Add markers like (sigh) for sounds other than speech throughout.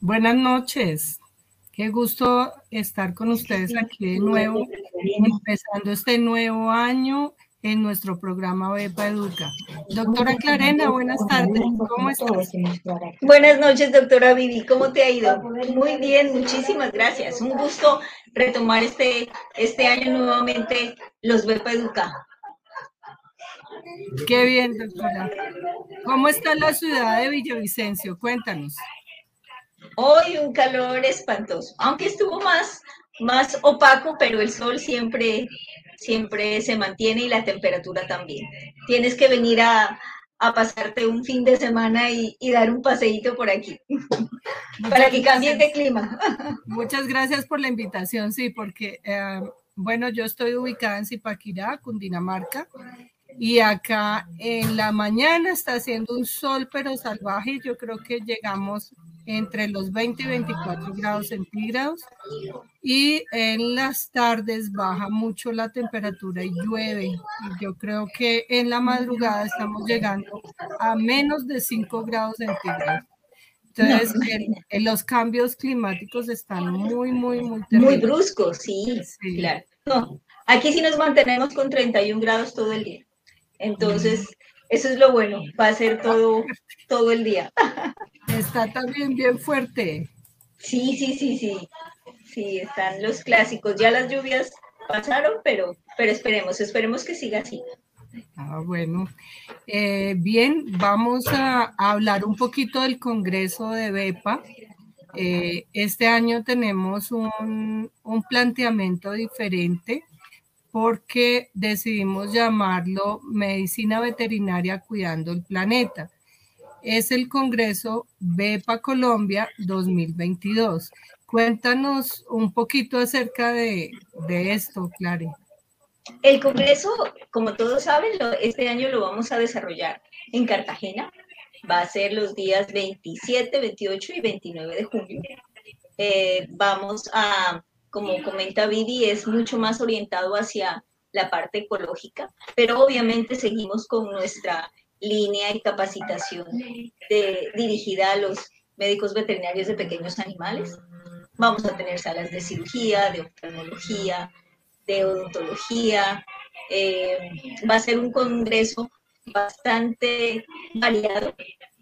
Buenas noches. Qué gusto estar con ustedes aquí de nuevo, empezando este nuevo año en nuestro programa Bepa Educa. Doctora Clarena, buenas tardes. ¿Cómo estás? Buenas noches, doctora Vivi. ¿Cómo te ha ido? Muy bien, muchísimas gracias. Un gusto retomar este, este año nuevamente los Bepa Educa. Qué bien, doctora. ¿Cómo está la ciudad de Villavicencio? Cuéntanos. Hoy un calor espantoso, aunque estuvo más, más opaco, pero el sol siempre, siempre se mantiene y la temperatura también. Tienes que venir a, pasarte un fin de semana y, dar un paseíto por aquí (laughs) para que cambies de clima. (laughs) Muchas gracias por la invitación, sí, porque, eh, bueno, yo estoy ubicada en Zipaquirá, Cundinamarca, y acá en la mañana está haciendo un sol pero salvaje. Yo creo que llegamos entre los 20 y 24 grados centígrados y en las tardes baja mucho la temperatura y llueve. Yo creo que en la madrugada estamos llegando a menos de 5 grados centígrados. Entonces, los cambios climáticos están muy, muy, muy Muy bruscos, sí, sí. claro. aquí sí nos mantenemos con 31 grados todo el día. Entonces, eso es lo bueno, va a ser todo, todo el día. (laughs) Está también bien fuerte. Sí, sí, sí, sí. Sí, están los clásicos. Ya las lluvias pasaron, pero, pero esperemos, esperemos que siga así. Ah, bueno. Eh, bien, vamos a, hablar un poquito del Congreso de BEPA. Eh, este año tenemos un, un planteamiento diferente porque decidimos llamarlo Medicina Veterinaria Cuidando el Planeta. Es el Congreso BEPA Colombia 2022. Cuéntanos un poquito acerca de, esto, Clary. El Congreso, como todos saben, este año lo vamos a desarrollar en Cartagena. Va a ser los días 27, 28 y 29 de junio. Eh, vamos a como comenta Vivi, es mucho más orientado hacia la parte ecológica, pero obviamente seguimos con nuestra línea y capacitación dirigida a los médicos veterinarios de pequeños animales. Vamos a tener salas de cirugía, de oftalmología, de odontología. Eh, va a ser un congreso bastante variado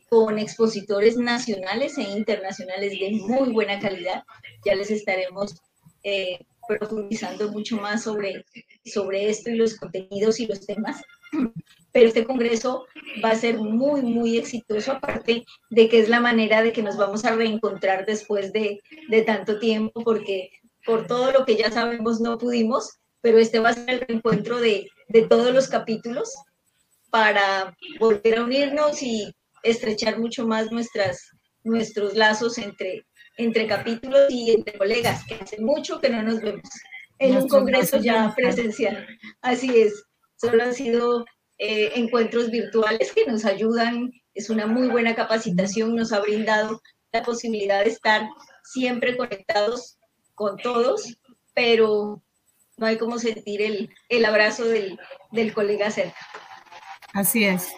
con expositores nacionales e internacionales de muy buena calidad. Ya les estaremos eh, profundizando mucho más sobre, sobre esto y los contenidos y los temas. Pero este congreso va a ser muy, muy exitoso, aparte de que es la manera de que nos vamos a reencontrar después de, de tanto tiempo, porque por todo lo que ya sabemos no pudimos, pero este va a ser el reencuentro de, de todos los capítulos para volver a unirnos y estrechar mucho más nuestras, nuestros lazos entre, entre capítulos y entre colegas, que hace mucho que no nos vemos en un congreso ya presencial. Así es, solo han sido eh, encuentros virtuales que nos ayudan, es una muy buena capacitación, nos ha brindado la posibilidad de estar siempre conectados con todos, pero no hay como sentir el, el abrazo del, del colega cerca. Así es.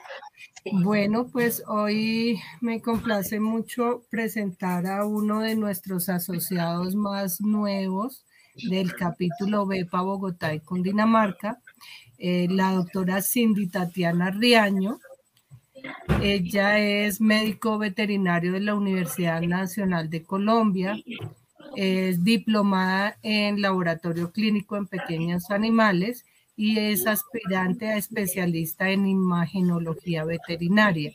Bueno, pues hoy me complace mucho presentar a uno de nuestros asociados más nuevos del capítulo BEPA Bogotá y Cundinamarca, eh, la doctora Cindy Tatiana Riaño. Ella es médico veterinario de la Universidad Nacional de Colombia, es diplomada en laboratorio clínico en pequeños animales y es aspirante a especialista en imagenología veterinaria.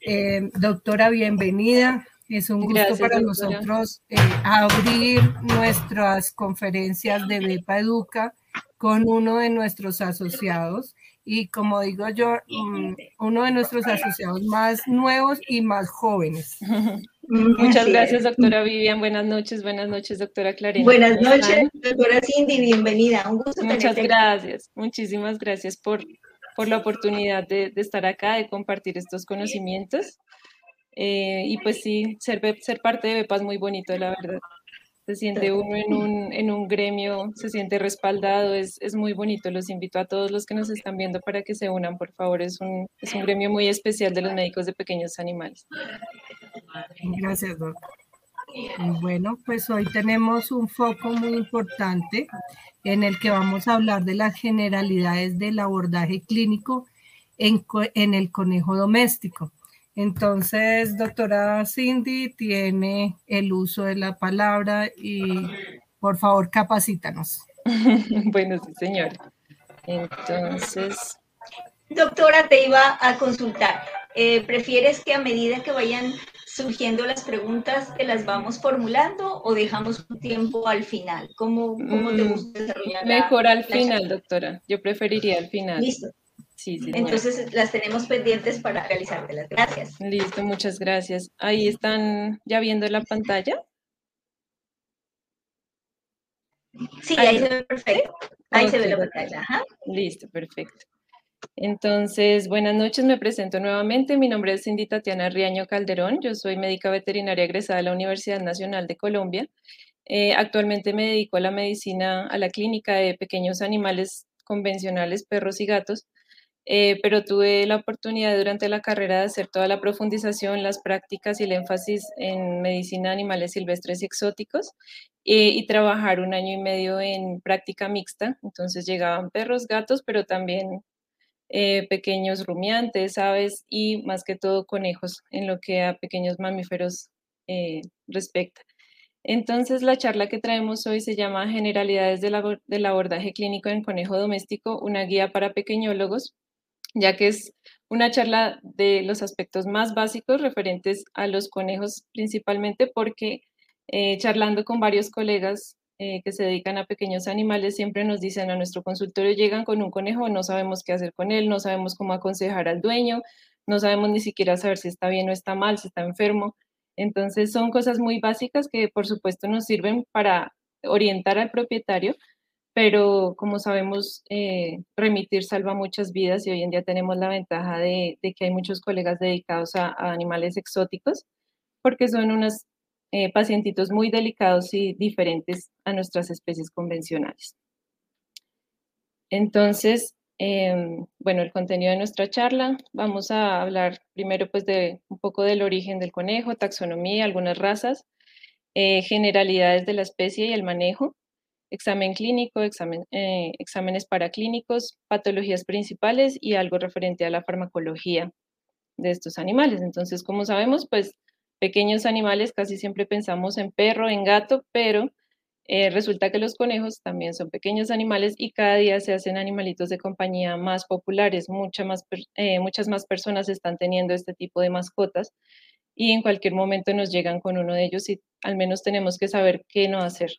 Eh, doctora, bienvenida. Es un gusto para nosotros eh, abrir nuestras conferencias de BEPA Educa con uno de nuestros asociados y como digo yo, mm, uno de nuestros asociados más nuevos y más jóvenes. (laughs) Muchas gracias, doctora Vivian. Buenas noches, buenas noches, doctora Clarina. Buenas noches, doctora Cindy, bienvenida. Un gusto. Muchas gracias, muchísimas gracias por, por la oportunidad de, estar acá, de compartir estos conocimientos. Eh, y pues sí, ser, ser parte de BEPA es muy bonito, la verdad. Se siente uno en un, en un gremio, se siente respaldado, es, es, muy bonito. Los invito a todos los que nos están viendo para que se unan, por favor. Es un, es un gremio muy especial de los médicos de pequeños animales. Gracias, doctor. Bueno, pues hoy tenemos un foco muy importante en el que vamos a hablar de las generalidades del abordaje clínico en, en el conejo doméstico. Entonces, doctora Cindy tiene el uso de la palabra y por favor capacítanos. (laughs) bueno, sí, señora. Entonces. Doctora, te iba a consultar. Eh, ¿Prefieres que a medida que vayan surgiendo las preguntas, te las vamos formulando o dejamos un tiempo al final? ¿Cómo, cómo te mm, gusta desarrollar? Mejor al final, doctora. Yo preferiría al final. Listo. Sí, sí, Entonces las tenemos pendientes para realizártelas. Gracias. Listo, muchas gracias. Ahí están ya viendo la pantalla. Sí, ahí, se ve perfecto. Ahí se ve la pantalla. Listo, perfecto. Entonces, buenas noches, me presento nuevamente. Mi nombre es Cindy Tatiana Riaño Calderón. Yo soy médica veterinaria egresada de la Universidad Nacional de Colombia. Eh, actualmente me dedico a la medicina, a la clínica de pequeños animales convencionales, perros y gatos, eh, pero tuve la oportunidad durante la carrera de hacer toda la profundización, las prácticas y el énfasis en medicina de animales silvestres y exóticos eh, y trabajar un año y medio en práctica mixta. Entonces llegaban perros, gatos, pero también eh, pequeños rumiantes, aves y más que todo conejos en lo que a pequeños mamíferos respecta. Entonces, la charla que traemos hoy se llama Generalidades del abordaje clínico en conejo doméstico, una guía para pequeñólogos ya que es una charla de los aspectos más básicos referentes a los conejos principalmente porque eh, charlando con varios colegas eh, que se dedican a pequeños animales siempre nos dicen a nuestro consultorio llegan con un conejo, no sabemos qué hacer con él, no sabemos cómo aconsejar al dueño, no sabemos ni siquiera saber si está bien o está mal, si está enfermo. Entonces son cosas muy básicas que por supuesto nos sirven para orientar al propietario, pero como sabemos, eh, remitir salva muchas vidas y hoy en día tenemos la ventaja de, que hay muchos colegas dedicados a, animales exóticos, porque son unos eh, pacientitos muy delicados y diferentes a nuestras especies convencionales. Entonces, em, bueno, el contenido de nuestra charla, vamos a hablar primero pues de un poco del origen del conejo, taxonomía, algunas razas, eh, generalidades de la especie y el manejo, examen clínico, examen, eh, exámenes paraclínicos, patologías principales y algo referente a la farmacología de estos animales. Entonces, como sabemos, pues pequeños animales casi siempre pensamos en perro, en gato, pero eh, resulta que los conejos también son pequeños animales y cada día se hacen animalitos de compañía más populares. eh, muchas más personas están teniendo este tipo de mascotas y en cualquier momento nos llegan con uno de ellos y al menos tenemos que saber qué no hacer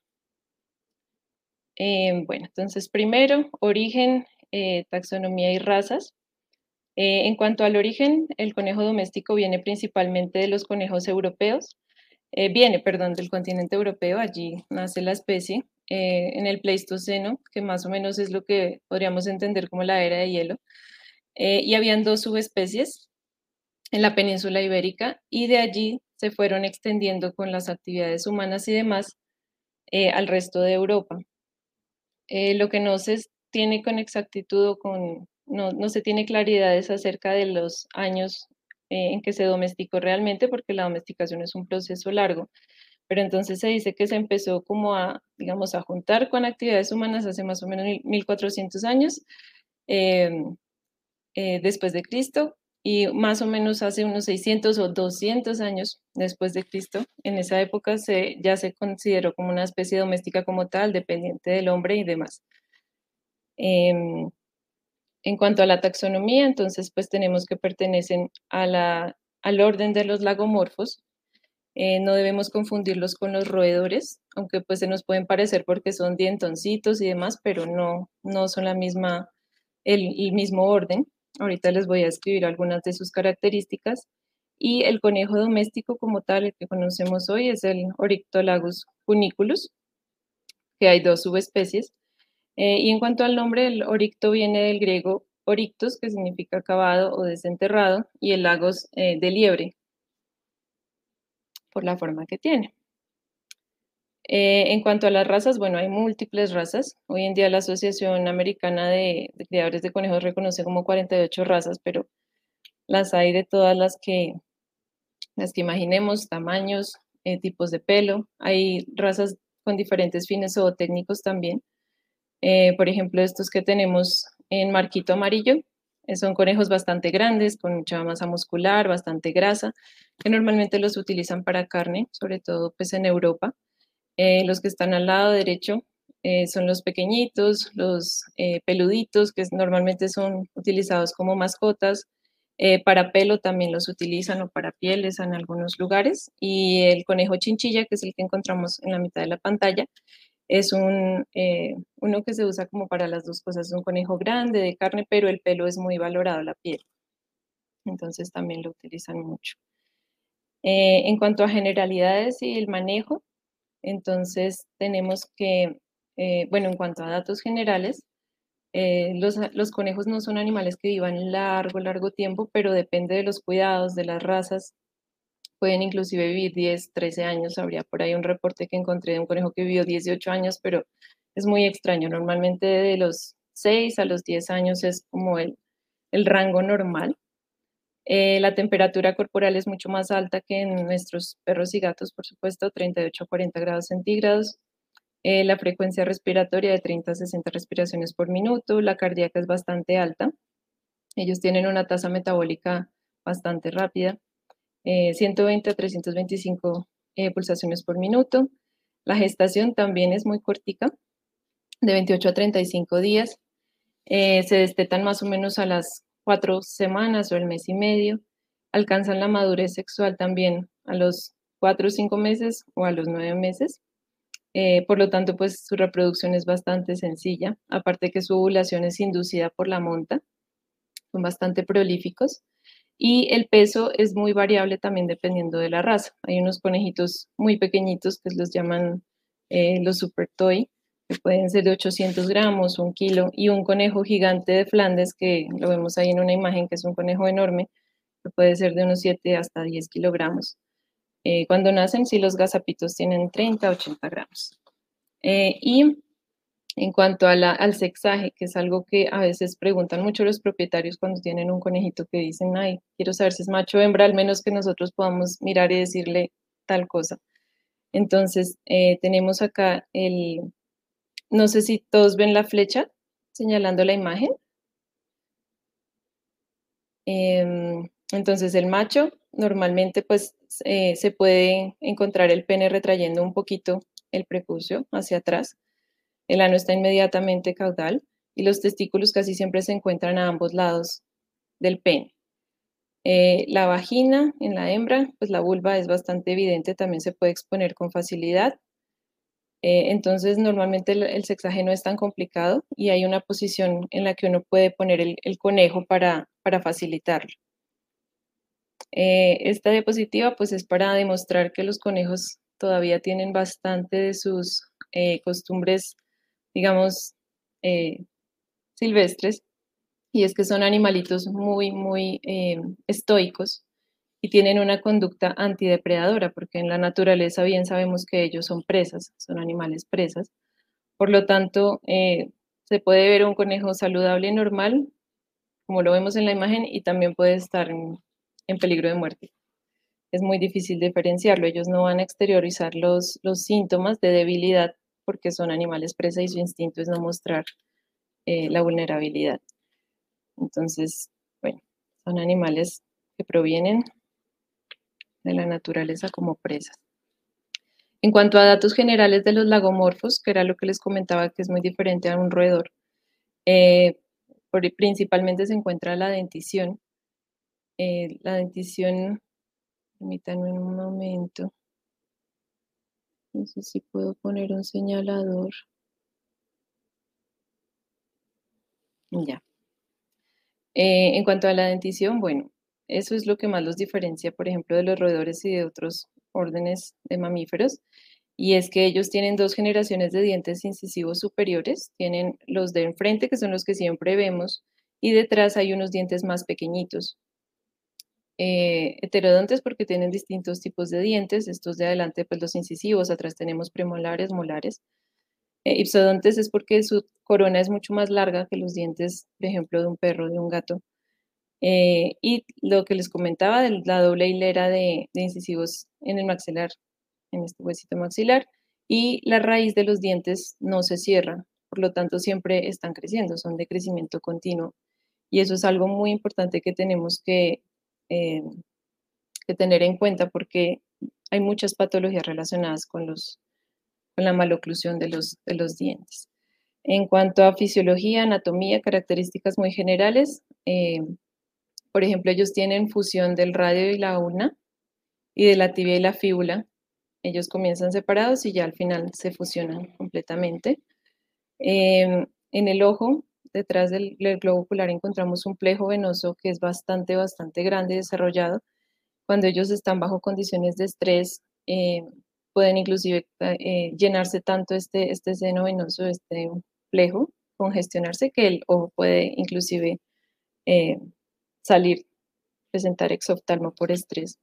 eh, bueno, entonces primero, origen, eh, taxonomía y razas. Eh, en cuanto al origen, el conejo doméstico viene principalmente de los conejos europeos, viene, perdón, del continente europeo, allí nace la especie, en el Pleistoceno, que más o menos es lo que podríamos entender como la era de hielo, y habían dos subespecies en la península ibérica, y de allí se fueron extendiendo con las actividades humanas y demás al resto de Europa. Eh, lo que no se tiene con exactitud o con, no, no se tiene claridades acerca de los años eh, en que se domesticó realmente, porque la domesticación es un proceso largo. Pero entonces se dice que se empezó como a, digamos, a juntar con actividades humanas hace más o menos 1400 años em, eh, después de Cristo y más o menos hace unos 600 o 200 años después de Cristo, en esa época se, ya se consideró como una especie doméstica como tal, dependiente del hombre y demás. Em, en cuanto a la taxonomía, entonces pues tenemos que pertenecen a la, al orden de los lagomorfos. Eh, no debemos confundirlos con los roedores, aunque pues se nos pueden parecer porque son dientoncitos y demás, pero no, no son la misma, el mismo orden. Ahorita les voy a escribir algunas de sus características. Y el conejo doméstico como tal, el que conocemos hoy, es el Oryctolagus cuniculus, que hay dos subespecies. Eh, y en cuanto al nombre, el oricto viene del griego orictos, que significa acabado o desenterrado, y el lagos eh, de liebre, por la forma que tiene. Eh, en cuanto a las razas, bueno, hay múltiples razas. Hoy en día la Asociación Americana de, Criadores de Conejos reconoce como 48 razas, pero las hay de todas las que, las que imaginemos, tamaños, eh, tipos de pelo. Hay razas con diferentes fines zootécnicos también. Eh, por ejemplo, estos que tenemos en marquito amarillo, son conejos bastante grandes, con mucha masa muscular, bastante grasa, que normalmente los utilizan para carne, sobre todo pues en Europa. Los que están al lado derecho son los pequeñitos, los peluditos, que normalmente son utilizados como mascotas, eh, para pelo también los utilizan o para pieles en algunos lugares. Y el conejo chinchilla, que es el que encontramos en la mitad de la pantalla, es un, eh, uno que se usa como para las dos cosas. Es un conejo grande de carne, pero el pelo es muy valorado, la piel. Entonces también lo utilizan mucho. Eh, en cuanto a generalidades y el manejo, entonces tenemos que, bueno, en cuanto a datos generales, eh, los, conejos no son animales que vivan largo, largo tiempo, pero depende de los cuidados, de las razas. Pueden inclusive vivir 10, 13 años. Habría por ahí un reporte que encontré de un conejo que vivió 18 años, pero es muy extraño. Normalmente de los 6 a los 10 años es como el, rango normal. Eh, la temperatura corporal es mucho más alta que en nuestros perros y gatos, por supuesto, 38 a 40 grados centígrados. Eh, la frecuencia respiratoria de 30 a 60 respiraciones por minuto, la cardíaca es bastante alta, ellos tienen una tasa metabólica bastante rápida, 120 eh, a 325 eh, pulsaciones por minuto, la gestación también es muy cortica, de 28 a 35 días, se destetan más o menos a las cuatro semanas o el mes y medio, alcanzan la madurez sexual también a los cuatro o cinco meses o a los nueve meses. Eh, por lo tanto, pues su reproducción es bastante sencilla, aparte que su ovulación es inducida por la monta, son bastante prolíficos. Y el peso es muy variable también dependiendo de la raza. Hay unos conejitos muy pequeñitos que los llaman eh, los super toy, que pueden ser de 800 gramos, un kilo, y un conejo gigante de Flandes, que lo vemos ahí en una imagen, que es un conejo enorme, que puede ser de unos 7 hasta 10 kilogramos. Eh, cuando nacen, sí, los gazapitos tienen 30, 80 gramos. Eh, y en cuanto al sexaje, que es algo que a veces preguntan mucho los propietarios cuando tienen un conejito que dicen, ay, quiero saber si es macho o hembra, al menos que nosotros podamos mirar y decirle tal cosa. Entonces, eh, tenemos acá el, no sé si todos ven la flecha señalando la imagen. Em, entonces, el macho normalmente pues eh, se puede encontrar el pene retrayendo un poquito el prepucio hacia atrás. El ano está inmediatamente caudal y los testículos casi siempre se encuentran a ambos lados del pene. Eh, la vagina en la hembra, pues la vulva es bastante evidente, también se puede exponer con facilidad. Eh, entonces, normalmente el, sexaje no es tan complicado y hay una posición en la que uno puede poner el, conejo para, facilitarlo. Eh, esta diapositiva pues es para demostrar que los conejos todavía tienen bastante de sus eh, costumbres, digamos, silvestres, y es que son animalitos muy, muy estoicos y tienen una conducta antidepredadora, porque en la naturaleza bien sabemos que ellos son presas, son animales presas. Por lo tanto, se puede ver un conejo saludable y normal, como lo vemos en la imagen, y también puede estar en, en peligro de muerte. Es muy difícil diferenciarlo. Ellos no van a exteriorizar los, los síntomas de debilidad porque son animales presa y su instinto es no mostrar eh, la vulnerabilidad. Entonces, bueno, son animales que provienen de la naturaleza como presas. En cuanto a datos generales de los lagomorfos, que era lo que les comentaba que es muy diferente a un roedor, eh, principalmente se encuentra la dentición, eh, la dentición, permítanme un momento. No sé si puedo poner un señalador. Ya. Eh, en cuanto a la dentición, bueno, eso es lo que más los diferencia, por ejemplo, de los roedores y de otros órdenes de mamíferos. Y es que ellos tienen dos generaciones de dientes incisivos superiores. Tienen los de enfrente, que son los que siempre vemos, y detrás hay unos dientes más pequeñitos eh, heterodontes porque tienen distintos tipos de dientes, estos de adelante pues los incisivos, atrás tenemos premolares, molares. Eh, ipsodontes es porque su corona es mucho más larga que los dientes, por ejemplo, de un perro, de un gato. Eh, y lo que les comentaba de la doble hilera de, incisivos en el maxilar en este huesito maxilar, y la raíz de los dientes no se cierra, por lo tanto siempre están creciendo, son de crecimiento continuo. Y eso es algo muy importante que tenemos que, eh, que tener en cuenta porque hay muchas patologías relacionadas con, los, con la maloclusión de los, de los dientes. En cuanto a fisiología, anatomía, características muy generales, eh, por ejemplo, ellos tienen fusión del radio y la ulna y de la tibia y la fíbula. Ellos comienzan separados y ya al final se fusionan completamente. Em, en el ojo, detrás del, globo ocular, encontramos un plejo venoso que es bastante, bastante grande y desarrollado. Cuando ellos están bajo condiciones de estrés, em, pueden inclusive eh, llenarse tanto este, este seno venoso, este plejo, congestionarse, que el ojo puede inclusive eh, salir, presentar exoftalmo por estrés.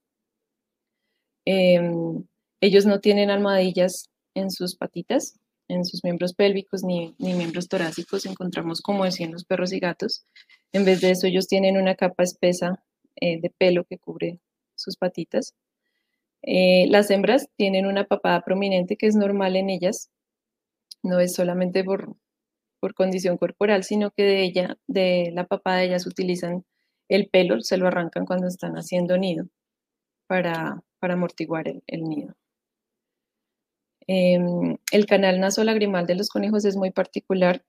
Em, ellos no tienen almohadillas en sus patitas, en sus miembros pélvicos ni, miembros torácicos, encontramos como decían los perros y gatos. En vez de eso, ellos tienen una capa espesa eh, de pelo que cubre sus patitas. Eh, las hembras tienen una papada prominente que es normal en ellas, no es solamente por, por condición corporal, sino que de ella, de la papada, ellas utilizan el pelo, se lo arrancan cuando están haciendo nido para, amortiguar el nido. Em, el canal nasolagrimal de los conejos es muy particular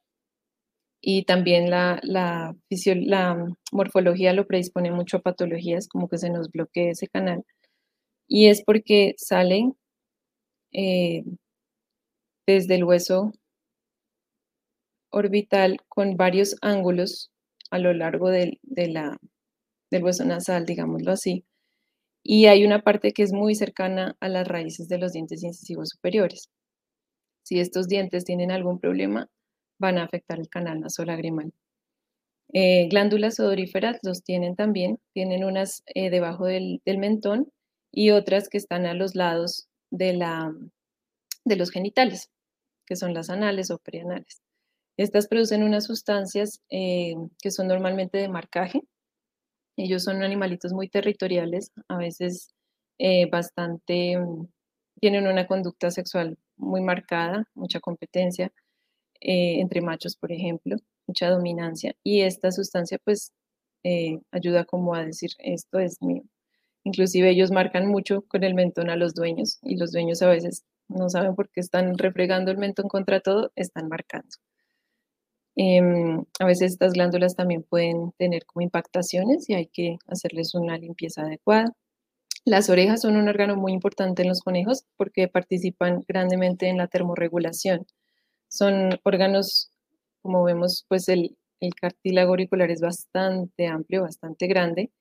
y también la, la, morfología lo predispone mucho a patologías, como que se nos bloquee ese canal. Y es porque salen eh, desde el hueso orbital con varios ángulos a lo largo del, del hueso nasal, digámoslo así, y hay una parte que es muy cercana a las raíces de los dientes incisivos superiores. Si estos dientes tienen algún problema, van a afectar el canal nasolagrimal. Eh, glándulas odoríferas los tienen también, tienen unas eh, debajo del, mentón y otras que están a los lados de, la, de los genitales, que son las anales o preanales. Estas producen unas sustancias eh, que son normalmente de marcaje, ellos son animalitos muy territoriales, a veces eh, bastante, mm, tienen una conducta sexual muy marcada, mucha competencia eh, entre machos, por ejemplo, mucha dominancia. Y esta sustancia pues eh, ayuda como a decir, esto es mío. Inclusive ellos marcan mucho con el mentón a los dueños y los dueños a veces no saben por qué están refregando el mentón contra todo, están marcando. Em, a veces estas glándulas también pueden tener como impactaciones y hay que hacerles una limpieza adecuada. Las orejas son un órgano muy importante en los conejos porque participan grandemente en la termorregulación. Son órganos, como vemos, pues el, el cartílago auricular es bastante amplio, bastante grande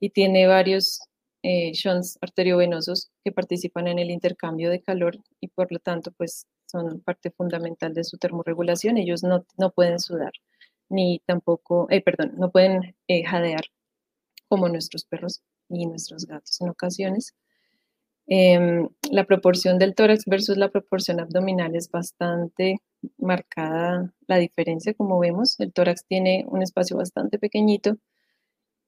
y tiene varios eh, shunts arteriovenosos que participan en el intercambio de calor y por lo tanto pues son parte fundamental de su termorregulación. Ellos no, no pueden sudar, ni tampoco, eh, perdón, no pueden eh, jadear como nuestros perros y nuestros gatos en ocasiones. Em, la proporción del tórax versus la proporción abdominal es bastante marcada la diferencia, como vemos. El tórax tiene un espacio bastante pequeñito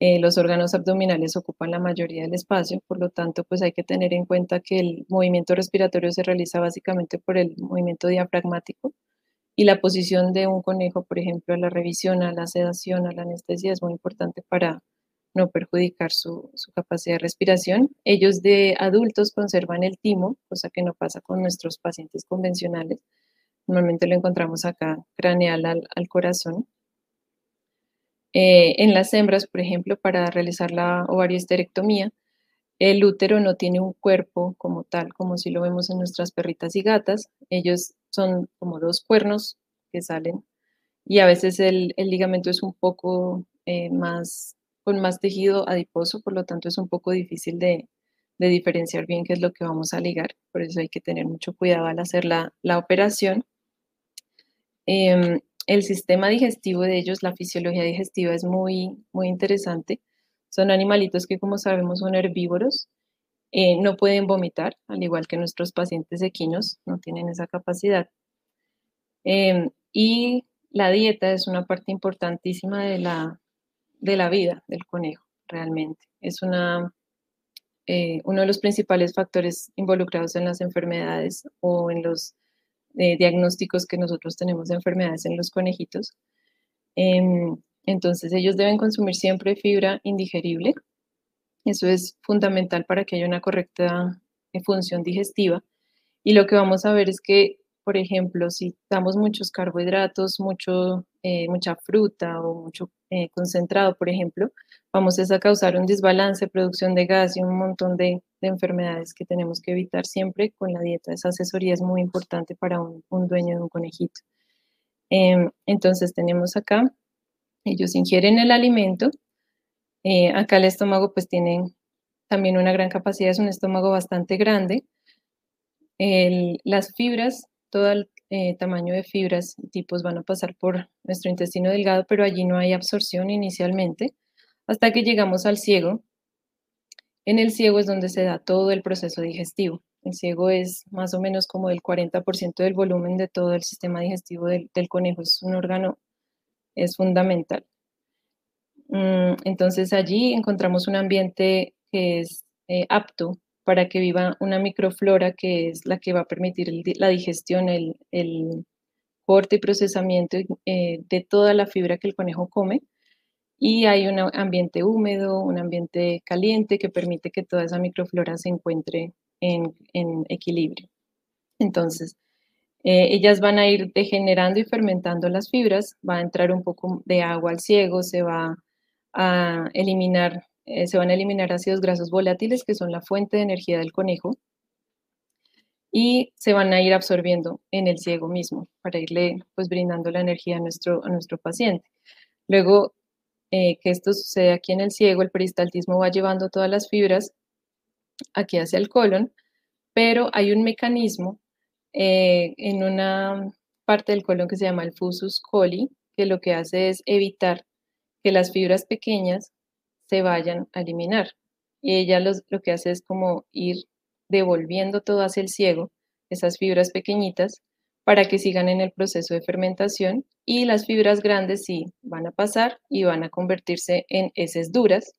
eh, los órganos abdominales ocupan la mayoría del espacio, por lo tanto, pues hay que tener en cuenta que el movimiento respiratorio se realiza básicamente por el movimiento diafragmático y la posición de un conejo, por ejemplo, a la revisión, a la sedación, a la anestesia es muy importante para no perjudicar su, capacidad de respiración. Ellos de adultos conservan el timo, cosa que no pasa con nuestros pacientes convencionales. Normalmente lo encontramos acá craneal al, al corazón. Eh, en las hembras, por ejemplo, para realizar la ovarioesterectomía, el útero no tiene un cuerpo como tal, como si lo vemos en nuestras perritas y gatas. Ellos son como dos cuernos que salen y a veces el, ligamento es un poco eh, más, con más tejido adiposo, por lo tanto es un poco difícil de, diferenciar bien qué es lo que vamos a ligar. Por eso hay que tener mucho cuidado al hacer la, operación. Em, el sistema digestivo de ellos, la fisiología digestiva es muy, muy interesante. Son animalitos que, como sabemos, son herbívoros. Eh, no pueden vomitar, al igual que nuestros pacientes equinos, no tienen esa capacidad. Em, y la dieta es una parte importantísima de la, de la vida del conejo, realmente. Es una, eh, uno de los principales factores involucrados en las enfermedades o en los eh, diagnósticos que nosotros tenemos de enfermedades en los conejitos. Em, entonces ellos deben consumir siempre fibra indigerible. Eso es fundamental para que haya una correcta eh, función digestiva. Y lo que vamos a ver es que, por ejemplo, si damos muchos carbohidratos, mucho, mucha fruta o mucho concentrado, por ejemplo, vamos a causar un desbalance, producción de gas y un montón de, enfermedades que tenemos que evitar siempre con la dieta. Esa asesoría es muy importante para un, dueño de un conejito. Em, entonces tenemos acá, ellos ingieren el alimento. Eh, acá el estómago pues tiene también una gran capacidad, es un estómago bastante grande. las fibras, todo el eh, tamaño de fibras y tipos van a pasar por nuestro intestino delgado, pero allí no hay absorción inicialmente hasta que llegamos al ciego. En el ciego es donde se da todo el proceso digestivo. El ciego es más o menos como el 40% del volumen de todo el sistema digestivo del, conejo. Es un órgano, es fundamental. Mm, entonces allí encontramos un ambiente que es eh, apto para que viva una microflora que es la que va a permitir la digestión, el, corte y procesamiento eh, de toda la fibra que el conejo come y hay un ambiente húmedo, un ambiente caliente que permite que toda esa microflora se encuentre en, equilibrio. Entonces, eh, ellas van a ir degenerando y fermentando las fibras, va a entrar un poco de agua al ciego, se va a eliminar, eh, se van a eliminar ácidos grasos volátiles que son la fuente de energía del conejo y se van a ir absorbiendo en el ciego mismo para irle pues brindando la energía a nuestro, a nuestro paciente. Luego eh, que esto sucede aquí en el ciego, el peristaltismo va llevando todas las fibras aquí hacia el colon, pero hay un mecanismo eh, en una parte del colon que se llama el fusus coli, que lo que hace es evitar que las fibras pequeñas se vayan a eliminar. Y ella lo que hace es como ir devolviendo todo hacia el ciego, esas fibras pequeñitas, para que sigan en el proceso de fermentación y las fibras grandes sí van a pasar y van a convertirse en heces duras,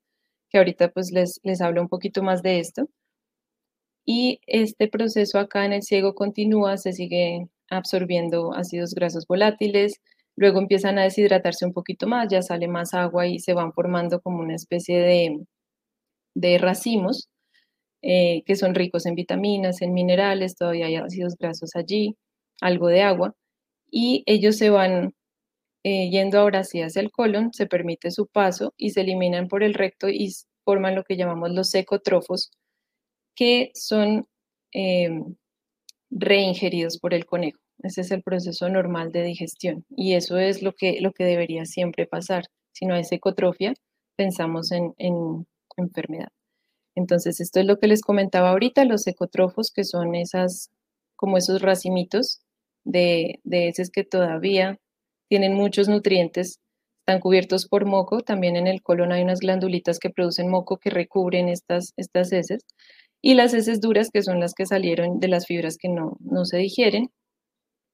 que ahorita pues les, les hablo un poquito más de esto. Y este proceso acá en el ciego continúa, se sigue absorbiendo ácidos grasos volátiles, luego empiezan a deshidratarse un poquito más, ya sale más agua y se van formando como una especie de, de racimos eh, que son ricos en vitaminas, en minerales, todavía hay ácidos grasos allí algo de agua, y ellos se van eh, yendo ahora sí hacia el colon, se permite su paso y se eliminan por el recto y forman lo que llamamos los secotrofos, que son em, reingeridos por el conejo. Ese es el proceso normal de digestión y eso es lo que, lo que debería siempre pasar. Si no hay secotrofia, pensamos en, en enfermedad. Entonces, esto es lo que les comentaba ahorita, los secotrofos, que son esas, como esos racimitos de, de heces que todavía tienen muchos nutrientes, están cubiertos por moco, también en el colon hay unas glandulitas que producen moco que recubren estas, estas heces, y las heces duras que son las que salieron de las fibras que no, no se digieren.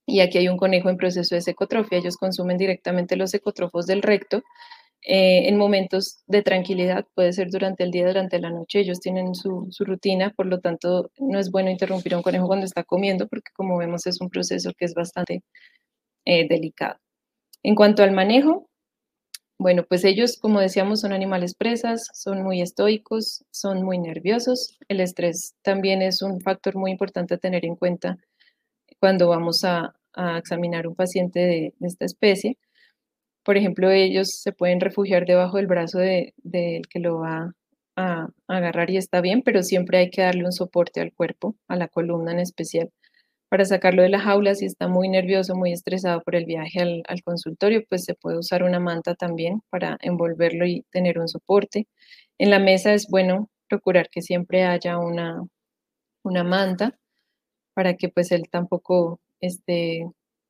Y aquí hay un conejo en proceso de secotrofia, ellos consumen directamente los secotrofos del recto eh, en momentos de tranquilidad, puede ser durante el día, durante la noche, ellos tienen su, rutina, por lo tanto no es bueno interrumpir a un conejo cuando está comiendo porque como vemos es un proceso que es bastante eh, delicado. En cuanto al manejo, bueno, pues ellos, como decíamos, son animales presas, son muy estoicos, son muy nerviosos. El estrés también es un factor muy importante a tener en cuenta cuando vamos a, examinar un paciente de esta especie por ejemplo, ellos se pueden refugiar debajo del brazo del que lo va a, agarrar y está bien, pero siempre hay que darle un soporte al cuerpo, a la columna en especial, para sacarlo de la jaula. Si está muy nervioso, muy estresado por el viaje al, consultorio, pues se puede usar una manta también para envolverlo y tener un soporte. En la mesa es bueno procurar que siempre haya una, una manta para que pues él tampoco esté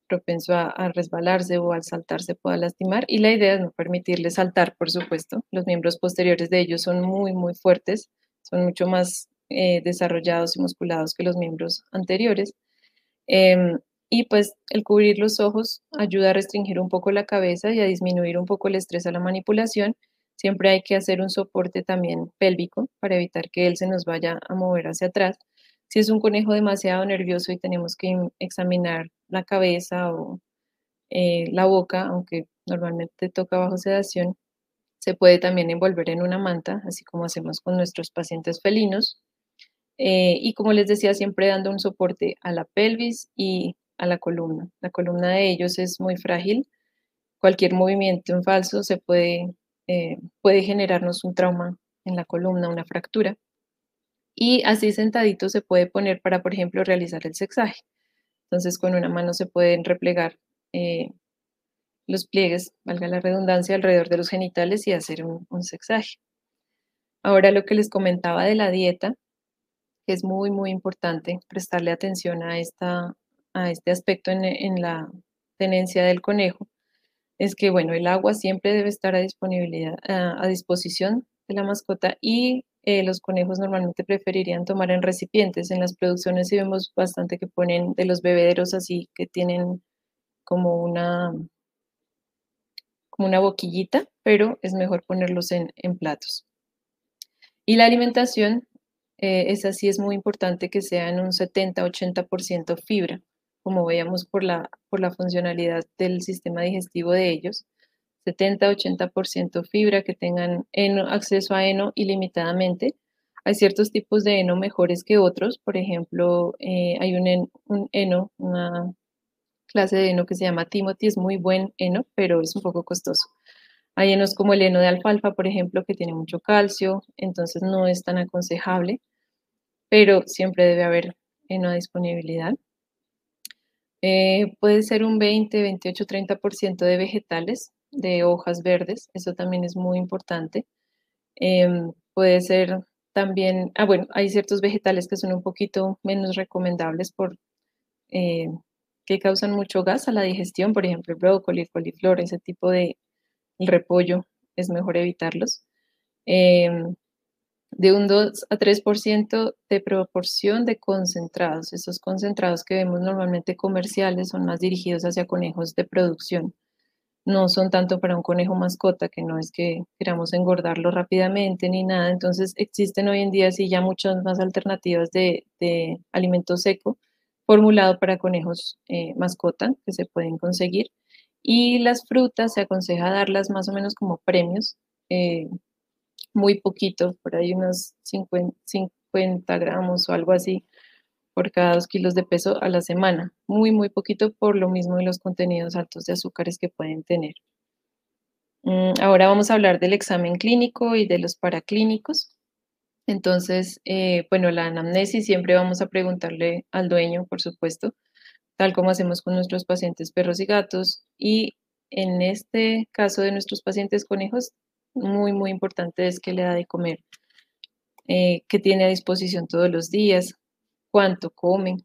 propenso a, resbalarse o al saltar se pueda lastimar. Y la idea es no permitirle saltar, por supuesto. Los miembros posteriores de ellos son muy, muy fuertes, son mucho más eh, desarrollados y musculados que los miembros anteriores. Em, y pues el cubrir los ojos ayuda a restringir un poco la cabeza y a disminuir un poco el estrés a la manipulación. Siempre hay que hacer un soporte también pélvico para evitar que él se nos vaya a mover hacia atrás. Si es un conejo demasiado nervioso y tenemos que examinar la cabeza o eh, la boca, aunque normalmente toca bajo sedación, se puede también envolver en una manta, así como hacemos con nuestros pacientes felinos. Eh, y como les decía, siempre dando un soporte a la pelvis y a la columna. La columna de ellos es muy frágil. Cualquier movimiento en falso se puede, eh, puede generarnos un trauma en la columna, una fractura. Y así sentadito se puede poner para, por ejemplo, realizar el sexaje. Entonces, con una mano se pueden replegar eh, los pliegues, valga la redundancia, alrededor de los genitales y hacer un, sexaje. Ahora lo que les comentaba de la dieta, que es muy, muy importante prestarle atención a, esta, a este aspecto en, la tenencia del conejo, es que, bueno, el agua siempre debe estar a, disponibilidad, a, disposición de la mascota y eh, los conejos normalmente preferirían tomar en recipientes. En las producciones sí vemos bastante que ponen de los bebederos así que tienen como una como una boquillita, pero es mejor ponerlos en, platos. Y la alimentación, eh, esa sí es muy importante que sea en un 70-80% fibra, como veíamos por la, por la funcionalidad del sistema digestivo de ellos. 70-80% fibra, que tengan acceso a heno ilimitadamente. Hay ciertos tipos de heno mejores que otros, por ejemplo, eh, hay un, heno, una clase de heno que se llama Timothy, es muy buen heno, pero es un poco costoso. Hay henos como el heno de alfalfa, por ejemplo, que tiene mucho calcio, entonces no es tan aconsejable, pero siempre debe haber heno a disponibilidad. Eh, puede ser un 20, 28, 30% de vegetales, de hojas verdes, eso también es muy importante. Em, puede ser también, ah, bueno, hay ciertos vegetales que son un poquito menos recomendables por eh, que causan mucho gas a la digestión, por ejemplo, el brócoli, el coliflor, ese tipo de repollo, es mejor evitarlos. Em, de un 2 a 3% de proporción de concentrados. Esos concentrados que vemos normalmente comerciales son más dirigidos hacia conejos de producción. No son tanto para un conejo mascota, que no es que queramos engordarlo rápidamente ni nada. Entonces existen hoy en día sí ya muchas más alternativas de, de alimento seco formulado para conejos eh, mascota que se pueden conseguir. Y las frutas se aconseja darlas más o menos como premios, eh, muy poquito, por ahí unos 50, 50 gramos o algo así por cada dos kilos de peso a la semana. Muy, muy poquito por lo mismo de los contenidos altos de azúcares que pueden tener. Mm, ahora vamos a hablar del examen clínico y de los paraclínicos. Entonces, eh, bueno, la anamnesis siempre vamos a preguntarle al dueño, por supuesto, tal como hacemos con nuestros pacientes perros y gatos. Y en este caso de nuestros pacientes conejos, muy, muy importante es que le da de comer, eh, que tiene a disposición todos los días, cuánto come,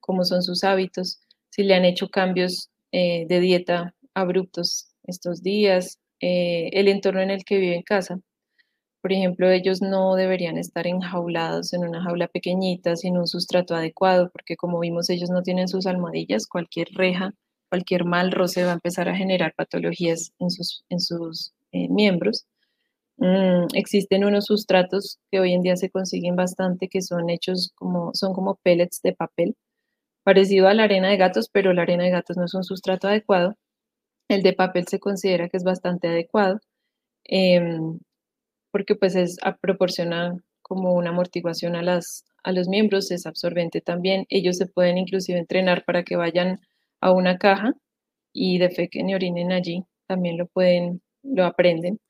cómo son sus hábitos, si le han hecho cambios eh, de dieta abruptos estos días, el entorno en el que vive en casa, por ejemplo, ellos no deberían estar enjaulados en una jaula pequeñita sin un sustrato adecuado, porque como vimos, ellos no tienen sus almohadillas, cualquier reja, cualquier mal roce va a empezar a generar patologías en sus, en sus eh, miembros. Mm, existen unos sustratos que hoy en día se consiguen bastante que son hechos como, son como pellets de papel, parecido a la arena de gatos, pero la arena de gatos no es un sustrato adecuado. El de papel se considera que es bastante adecuado. Em, porque pues es, proporciona como una amortiguación a, las, a los miembros, es absorbente también. Ellos se pueden inclusive entrenar para que vayan a una caja y defequen y orinen allí, también lo pueden, lo aprenden.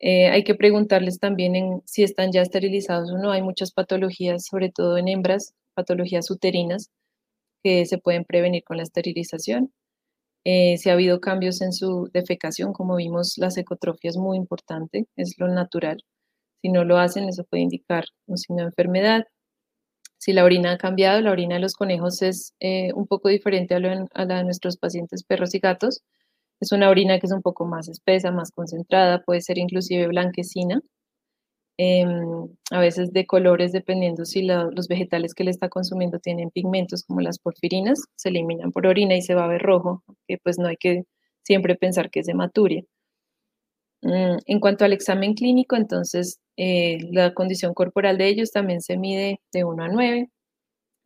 Eh, hay que preguntarles también si están ya esterilizados o no. Hay muchas patologías, sobre todo en hembras, patologías uterinas, que se pueden prevenir con la esterilización. Eh, si ha habido cambios en su defecación, como vimos, la secotrofia es muy importante, es lo natural. Si no lo hacen, eso puede indicar un signo de enfermedad. Si la orina ha cambiado, la orina de los conejos es eh, un poco diferente a la de nuestros pacientes perros y gatos. Es una orina que es un poco más espesa, más concentrada, puede ser inclusive blanquecina Em, a veces de colores dependiendo si los vegetales que le está consumiendo tienen pigmentos como las porfirinas, se eliminan por orina y se va a ver rojo, que pues no hay que siempre pensar que es hematuria. Mm, en cuanto al examen clínico, entonces eh, la condición corporal de ellos también se mide de 1 a 9.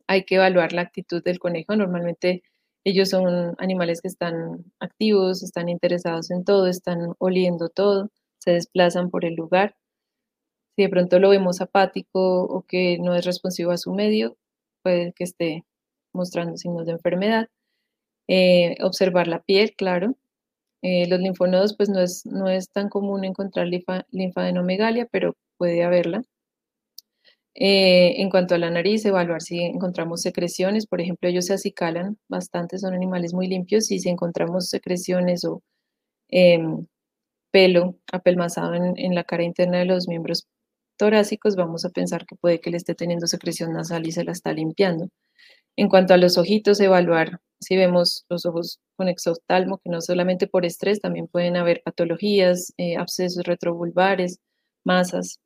Hay que evaluar la actitud del conejo. Normalmente ellos son animales que están activos, están interesados en todo, están oliendo todo, se desplazan por el lugar. Si de pronto lo vemos apático o que no es responsivo a su medio, puede que esté mostrando signos de enfermedad. Eh, observar la piel, claro. Eh, los linfonodos, pues no es, no es tan común encontrar linfa, linfadenomegalia, pero puede haberla. Eh, en cuanto a la nariz, evaluar si encontramos secreciones, por ejemplo, ellos se acicalan bastante, son animales muy limpios, y si encontramos secreciones o em, pelo apelmazado en, la cara interna de los miembros torácicos, vamos a pensar que puede que le esté teniendo secreción nasal y se la está limpiando. En cuanto a los ojitos, evaluar si vemos los ojos con exoftalmo, que no solamente por estrés, también pueden haber patologías, eh, abscesos retrovulvares, masas,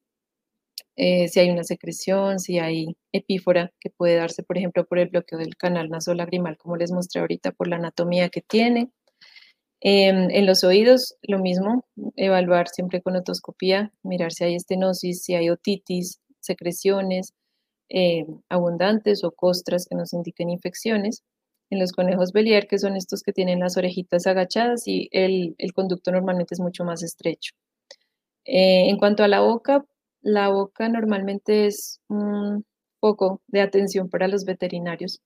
eh, si hay una secreción, si hay epífora, que puede darse, por ejemplo, por el bloqueo del canal nasolagrimal, como les mostré ahorita, por la anatomía que tiene. Em, en los oídos, lo mismo, evaluar siempre con otoscopía, mirar si hay estenosis, si hay otitis, secreciones eh, abundantes o costras que nos indiquen infecciones. En los conejos Belier, que son estos que tienen las orejitas agachadas y el, conducto normalmente es mucho más estrecho. Eh, en cuanto a la boca, la boca normalmente es un poco de atención para los veterinarios.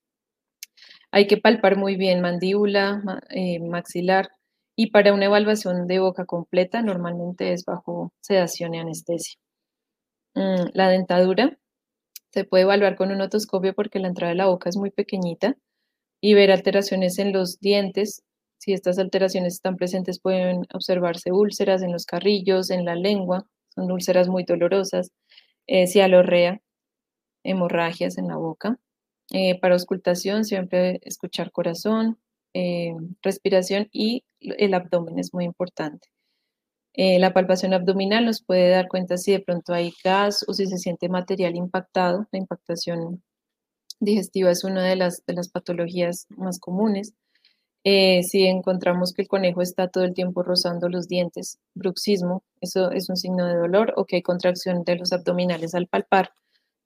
Hay que palpar muy bien mandíbula, eh, maxilar y para una evaluación de boca completa normalmente es bajo sedación y anestesia. Mm, la dentadura se puede evaluar con un otoscopio porque la entrada de la boca es muy pequeñita y ver alteraciones en los dientes. Si estas alteraciones están presentes pueden observarse úlceras en los carrillos, en la lengua, son úlceras muy dolorosas, eh, cialorrea, hemorragias en la boca. Eh, para auscultación, siempre escuchar corazón, eh, respiración y el abdomen es muy importante. la palpación abdominal nos puede dar cuenta si de pronto hay gas o si se siente material impactado. La impactación digestiva es una de las patologías más comunes. Eh, si encontramos que el conejo está todo el tiempo rozando los dientes, bruxismo, eso es un signo de dolor, o que hay contracción de los abdominales al palpar,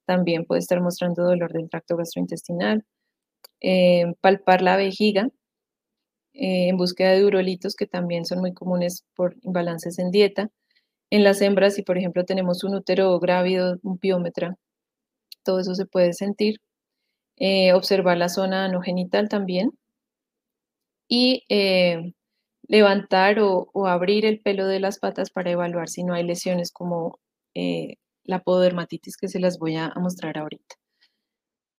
también puede estar mostrando dolor del tracto gastrointestinal. Eh, palpar la vejiga eh, en búsqueda de urolitos, que también son muy comunes por imbalances en dieta. En las hembras, si por ejemplo tenemos un útero grávido, un piómetra, todo eso se puede sentir. observar la zona anogenital también, y eh, levantar o, abrir el pelo de las patas para evaluar si no hay lesiones como eh, la pododermatitis que se las voy a, mostrar ahorita.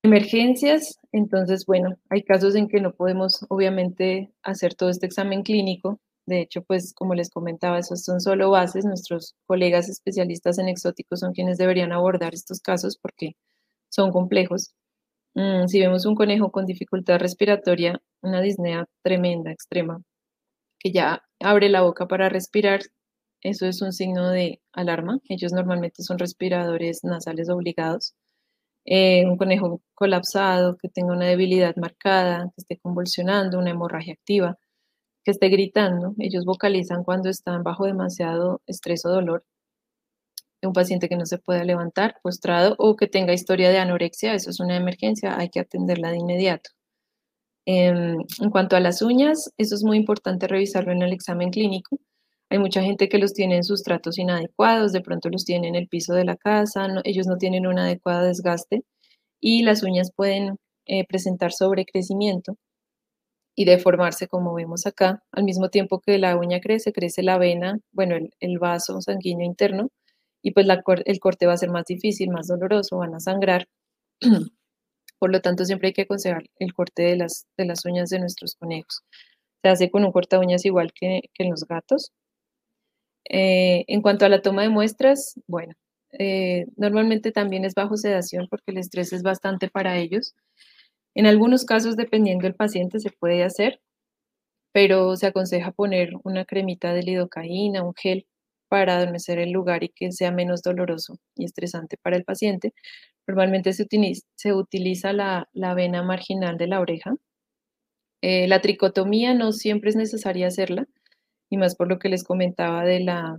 Emergencias, entonces, bueno, hay casos en que no podemos obviamente hacer todo este examen clínico. De hecho, pues como les comentaba, esos son solo bases. Nuestros colegas especialistas en exóticos son quienes deberían abordar estos casos porque son complejos. Mm, si vemos un conejo con dificultad respiratoria, una disnea tremenda, extrema, que ya abre la boca para respirar, eso es un signo de alarma. Ellos normalmente son respiradores nasales obligados. Eh, un conejo colapsado, que tenga una debilidad marcada, que esté convulsionando, una hemorragia activa, que esté gritando. Ellos vocalizan cuando están bajo demasiado estrés o dolor un paciente que no se pueda levantar, postrado o que tenga historia de anorexia, eso es una emergencia, hay que atenderla de inmediato. Em, en cuanto a las uñas, eso es muy importante revisarlo en el examen clínico. Hay mucha gente que los tiene en sustratos inadecuados, de pronto los tiene en el piso de la casa, ellos no tienen un adecuado desgaste y las uñas pueden eh, presentar sobrecrecimiento y deformarse como vemos acá. Al mismo tiempo que la uña crece, crece la vena, bueno, el vaso sanguíneo interno y pues el corte va a ser más difícil, más doloroso, van a sangrar. (clears throat) Por lo tanto, siempre hay que aconsejar el corte de las, de las uñas de nuestros conejos. Se hace con un corta uñas igual que, en los gatos. Eh, en cuanto a la toma de muestras, bueno, eh, normalmente también es bajo sedación porque el estrés es bastante para ellos. En algunos casos, dependiendo del paciente, se puede hacer, pero se aconseja poner una cremita de lidocaína, un gel para adormecer el lugar y que sea menos doloroso y estresante para el paciente. Normalmente se utiliza, la, vena marginal de la oreja. Eh, la tricotomía no siempre es necesaria hacerla. y más por lo que les comentaba de la,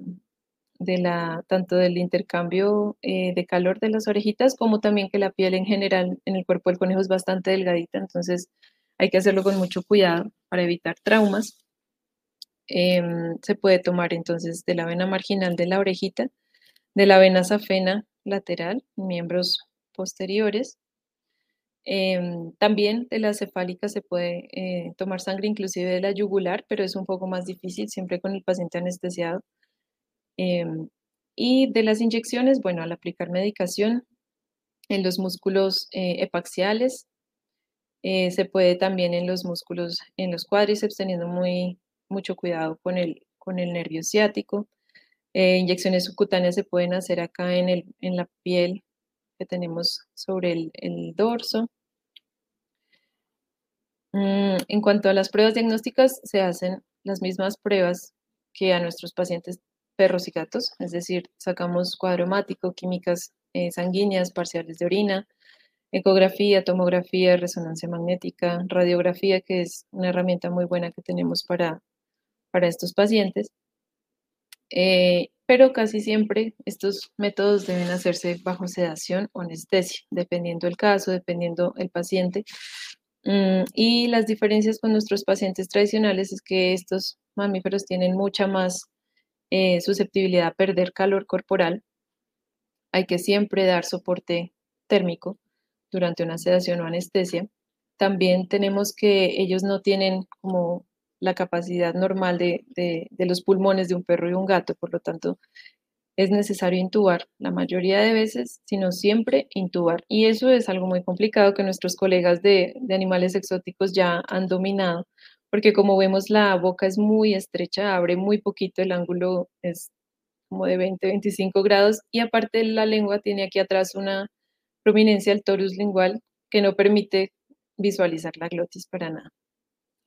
de la, tanto del intercambio eh, de calor de las orejitas, como también que la piel en general en el cuerpo del conejo es bastante delgadita, entonces hay que hacerlo con mucho cuidado para evitar traumas. Em, se puede tomar entonces de la vena marginal de la orejita, de la vena safena lateral, miembros posteriores. Em, también de la cefálica se puede eh, tomar sangre inclusive de la yugular, pero es un poco más difícil siempre con el paciente anestesiado. Em, y de las inyecciones, bueno, al aplicar medicación en los músculos eh, epaxiales, eh, se puede también en los músculos, en los cuádriceps, teniendo muy, mucho cuidado con el, con el nervio ciático. Eh, inyecciones subcutáneas se pueden hacer acá en, el, en la piel que tenemos sobre el, el dorso. Mm, en cuanto a las pruebas diagnósticas, se hacen las mismas pruebas que a nuestros pacientes perros y gatos, es decir, sacamos cuadro hemático, químicas eh, sanguíneas, parciales de orina, ecografía, tomografía, resonancia magnética, radiografía, que es una herramienta muy buena que tenemos para, para estos pacientes. Eh, pero casi siempre estos métodos deben hacerse bajo sedación o anestesia, dependiendo el caso, dependiendo el paciente. Mm, y las diferencias con nuestros pacientes tradicionales es que estos mamíferos tienen mucha más eh, susceptibilidad a perder calor corporal. Hay que siempre dar soporte térmico durante una sedación o anestesia. También tenemos que ellos no tienen como la capacidad normal de, los pulmones de un perro y un gato, por lo tanto es necesario intubar la mayoría de veces, sino siempre intubar. Y eso es algo muy complicado que nuestros colegas de, de animales exóticos ya han dominado, porque como vemos la boca es muy estrecha, abre muy poquito, el ángulo es como de 20, 25 grados y aparte la lengua tiene aquí atrás una prominencia del torus lingual que no permite visualizar la glotis para nada.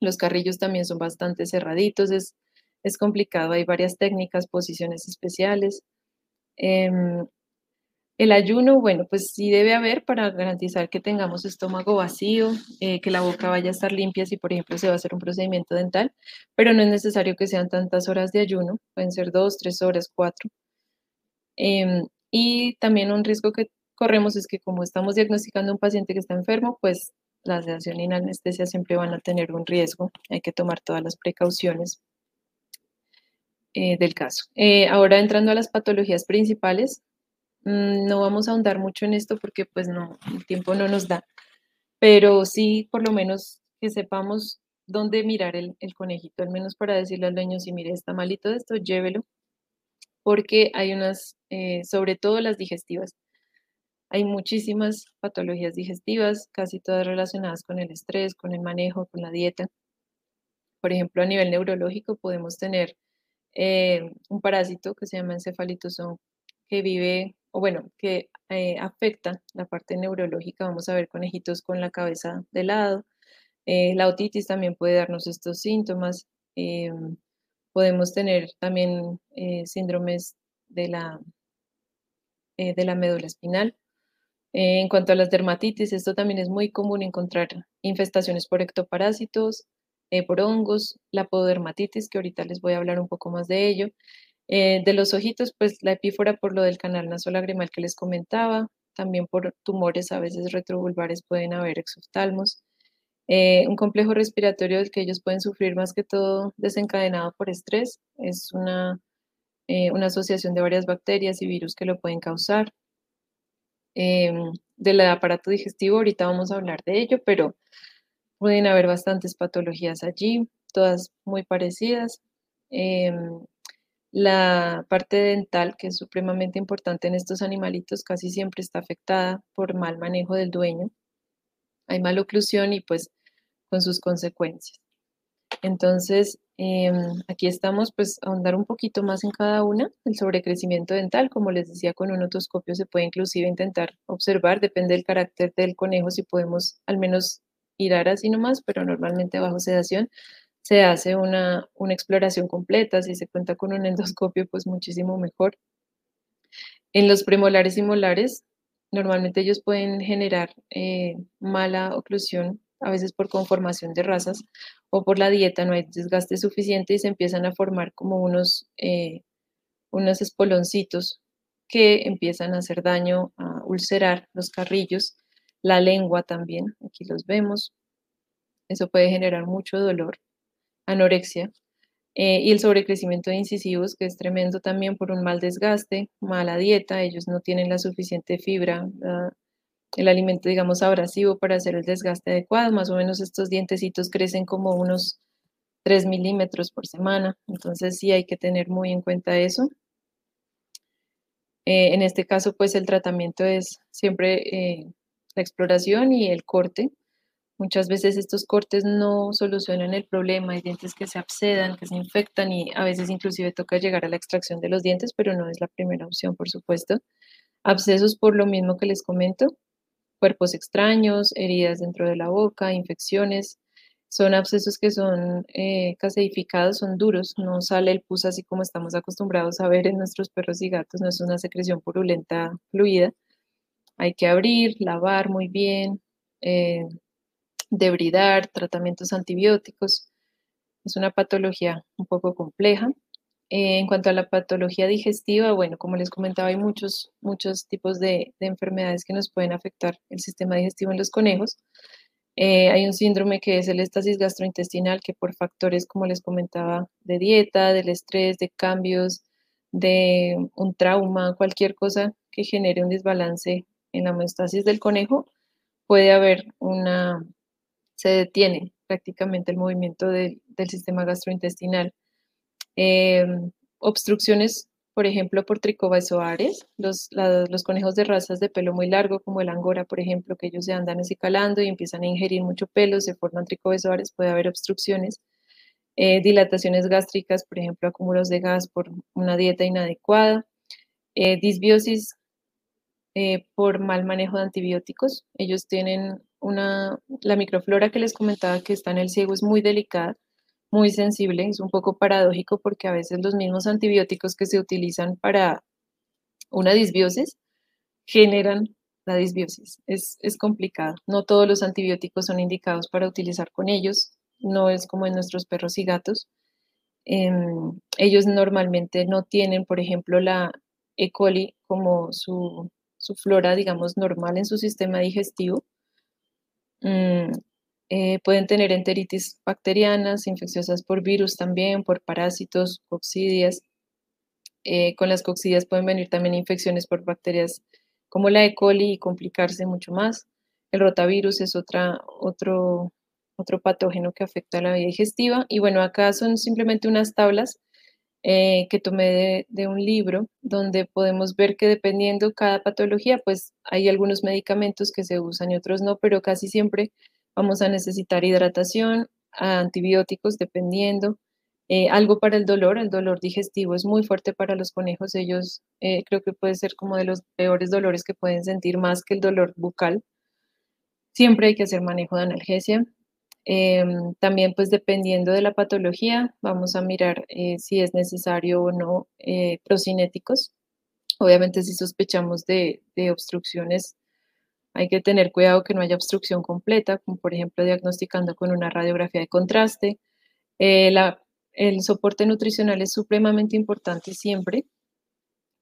Los carrillos también son bastante cerraditos, es, es complicado, hay varias técnicas, posiciones especiales. Em, el ayuno, bueno, pues sí debe haber para garantizar que tengamos estómago vacío, eh, que la boca vaya a estar limpia si, por ejemplo, se va a hacer un procedimiento dental, pero no es necesario que sean tantas horas de ayuno, pueden ser dos, tres horas, cuatro. Em, y también un riesgo que corremos es que como estamos diagnosticando un paciente que está enfermo, pues la sedación y la anestesia siempre van a tener un riesgo. Hay que tomar todas las precauciones eh, del caso. Eh, ahora entrando a las patologías principales, mm, no vamos a ahondar mucho en esto porque pues no, el tiempo no nos da, pero sí por lo menos que sepamos dónde mirar el, conejito, al menos para decirle al dueño, si mire, está malito de esto, llévelo, porque hay unas, eh, sobre todo las digestivas, hay muchísimas patologías digestivas, casi todas relacionadas con el estrés, con el manejo, con la dieta. Por ejemplo, a nivel neurológico podemos tener eh, un parásito que se llama encefalitosón, que vive, o bueno, que eh, afecta la parte neurológica. Vamos a ver conejitos con la cabeza de lado. Eh, la otitis también puede darnos estos síntomas. podemos tener también síndromes de la, de la médula espinal. En cuanto a las dermatitis, esto también es muy común encontrar infestaciones por ectoparásitos, eh, por hongos, la pododermatitis, que ahorita les voy a hablar un poco más de ello. Eh, de los ojitos, pues la epífora por lo del canal nasolagrimal que les comentaba, también por tumores a veces retrovulvares pueden haber exoftalmos. Eh, un complejo respiratorio del que ellos pueden sufrir más que todo desencadenado por estrés, es una, una asociación de varias bacterias y virus que lo pueden causar. Em, del aparato digestivo, ahorita vamos a hablar de ello, pero pueden haber bastantes patologías allí, todas muy parecidas. Em, la parte dental, que es supremamente importante en estos animalitos, casi siempre está afectada por mal manejo del dueño. Hay maloclusión y pues con sus consecuencias. Entonces, Em, aquí estamos pues ahondar un poquito más en cada una. El sobrecrecimiento dental, como les decía, con un otoscopio se puede inclusive intentar observar, depende del carácter del conejo, si podemos al menos irar así nomás, pero normalmente bajo sedación se hace una, exploración completa, si se cuenta con un endoscopio pues muchísimo mejor. En los premolares y molares, normalmente ellos pueden generar eh, mala oclusión a veces por conformación de razas o por la dieta no hay desgaste suficiente y se empiezan a formar como unos, eh, unos espoloncitos que empiezan a hacer daño, a ulcerar los carrillos, la lengua también, aquí los vemos. Eso puede generar mucho dolor, anorexia, eh, y el sobrecrecimiento de incisivos, que es tremendo también por un mal desgaste, mala dieta, ellos no tienen la suficiente fibra, el alimento, digamos, abrasivo para hacer el desgaste adecuado, más o menos estos dientecitos crecen como unos 3 milímetros por semana, entonces sí hay que tener muy en cuenta eso. Eh, en este caso, pues el tratamiento es siempre eh, la exploración y el corte, Muchas veces estos cortes no solucionan el problema, hay dientes que se absedan, que se infectan y a veces inclusive toca llegar a la extracción de los dientes, pero no es la primera opción, por supuesto. Abscesos por lo mismo que les comento, cuerpos extraños, heridas dentro de la boca, infecciones. Son abscesos que son eh, caseificados, son duros, no sale el pus así como estamos acostumbrados a ver en nuestros perros y gatos, no es una secreción purulenta fluida. Hay que abrir, lavar muy bien, eh, debridar, tratamientos antibióticos. Es una patología un poco compleja. Eh, en cuanto a la patología digestiva, bueno, como les comentaba, hay muchos, muchos tipos de, enfermedades que nos pueden afectar el sistema digestivo en los conejos. Eh, hay un síndrome que es el estasis gastrointestinal, que por factores, como les comentaba, de dieta, del estrés, de cambios, de un trauma, cualquier cosa que genere un desbalance en la homeostasis del conejo, puede haber una, se detiene prácticamente el movimiento del sistema gastrointestinal. Em, obstrucciones, por ejemplo, por tricobaesoares, los, los conejos de razas de pelo muy largo, como el angora, por ejemplo, que ellos se andan así calando y empiezan a ingerir mucho pelo, se forman tricobaesoares, puede haber obstrucciones. Eh, dilataciones gástricas, por ejemplo, acúmulos de gas por una dieta inadecuada. Eh, disbiosis eh, por mal manejo de antibióticos. Ellos tienen una, la microflora que les comentaba que está en el ciego es muy delicada, muy sensible, es un poco paradójico porque a veces los mismos antibióticos que se utilizan para una disbiosis generan la disbiosis. Es, complicado. No todos los antibióticos son indicados para utilizar con ellos, no es como en nuestros perros y gatos. Em, ellos normalmente no tienen, por ejemplo, la E. coli como su, su flora, digamos, normal en su sistema digestivo Mm, eh, pueden tener enteritis bacterianas, infecciosas por virus también, por parásitos, coccidias. Eh, con las coccidias pueden venir también infecciones por bacterias como la E. coli y complicarse mucho más. El rotavirus es otra, otro, otro patógeno que afecta a la vía digestiva. Y bueno, acá son simplemente unas tablas eh, que tomé de, un libro donde podemos ver que dependiendo cada patología, pues hay algunos medicamentos que se usan y otros no, pero casi siempre vamos a necesitar hidratación, antibióticos dependiendo, eh, algo para el dolor, el dolor digestivo es muy fuerte para los conejos, ellos eh, creo que puede ser como de los peores dolores que pueden sentir más que el dolor bucal. Siempre hay que hacer manejo de analgesia, Em, también, pues dependiendo de la patología, vamos a mirar eh, si es necesario o no eh, procinéticos. Obviamente, si sospechamos de, obstrucciones, hay que tener cuidado que no haya obstrucción completa, como por ejemplo diagnosticando con una radiografía de contraste. Eh, el soporte nutricional es supremamente importante siempre.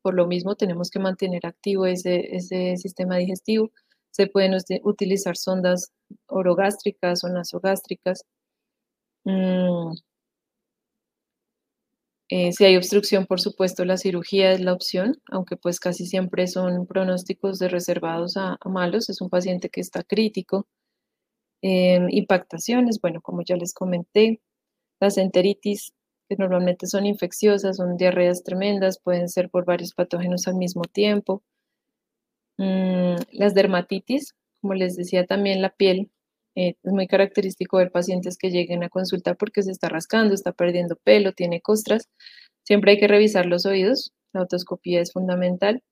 Por lo mismo, tenemos que mantener activo ese, sistema digestivo. Se pueden utilizar sondas orogástricas o nasogástricas. Mm. Eh, si hay obstrucción, por supuesto, la cirugía es la opción, aunque pues casi siempre son pronósticos de reservados a, malos. Es un paciente que está crítico. Em, impactaciones, bueno, como ya les comenté, las enteritis, que normalmente son infecciosas, son diarreas tremendas, pueden ser por varios patógenos al mismo tiempo. Mm, las dermatitis, como les decía también, la piel eh, es muy característico ver pacientes que lleguen a consultar porque se está rascando, está perdiendo pelo, tiene costras. Siempre hay que revisar los oídos, la otoscopía es fundamental.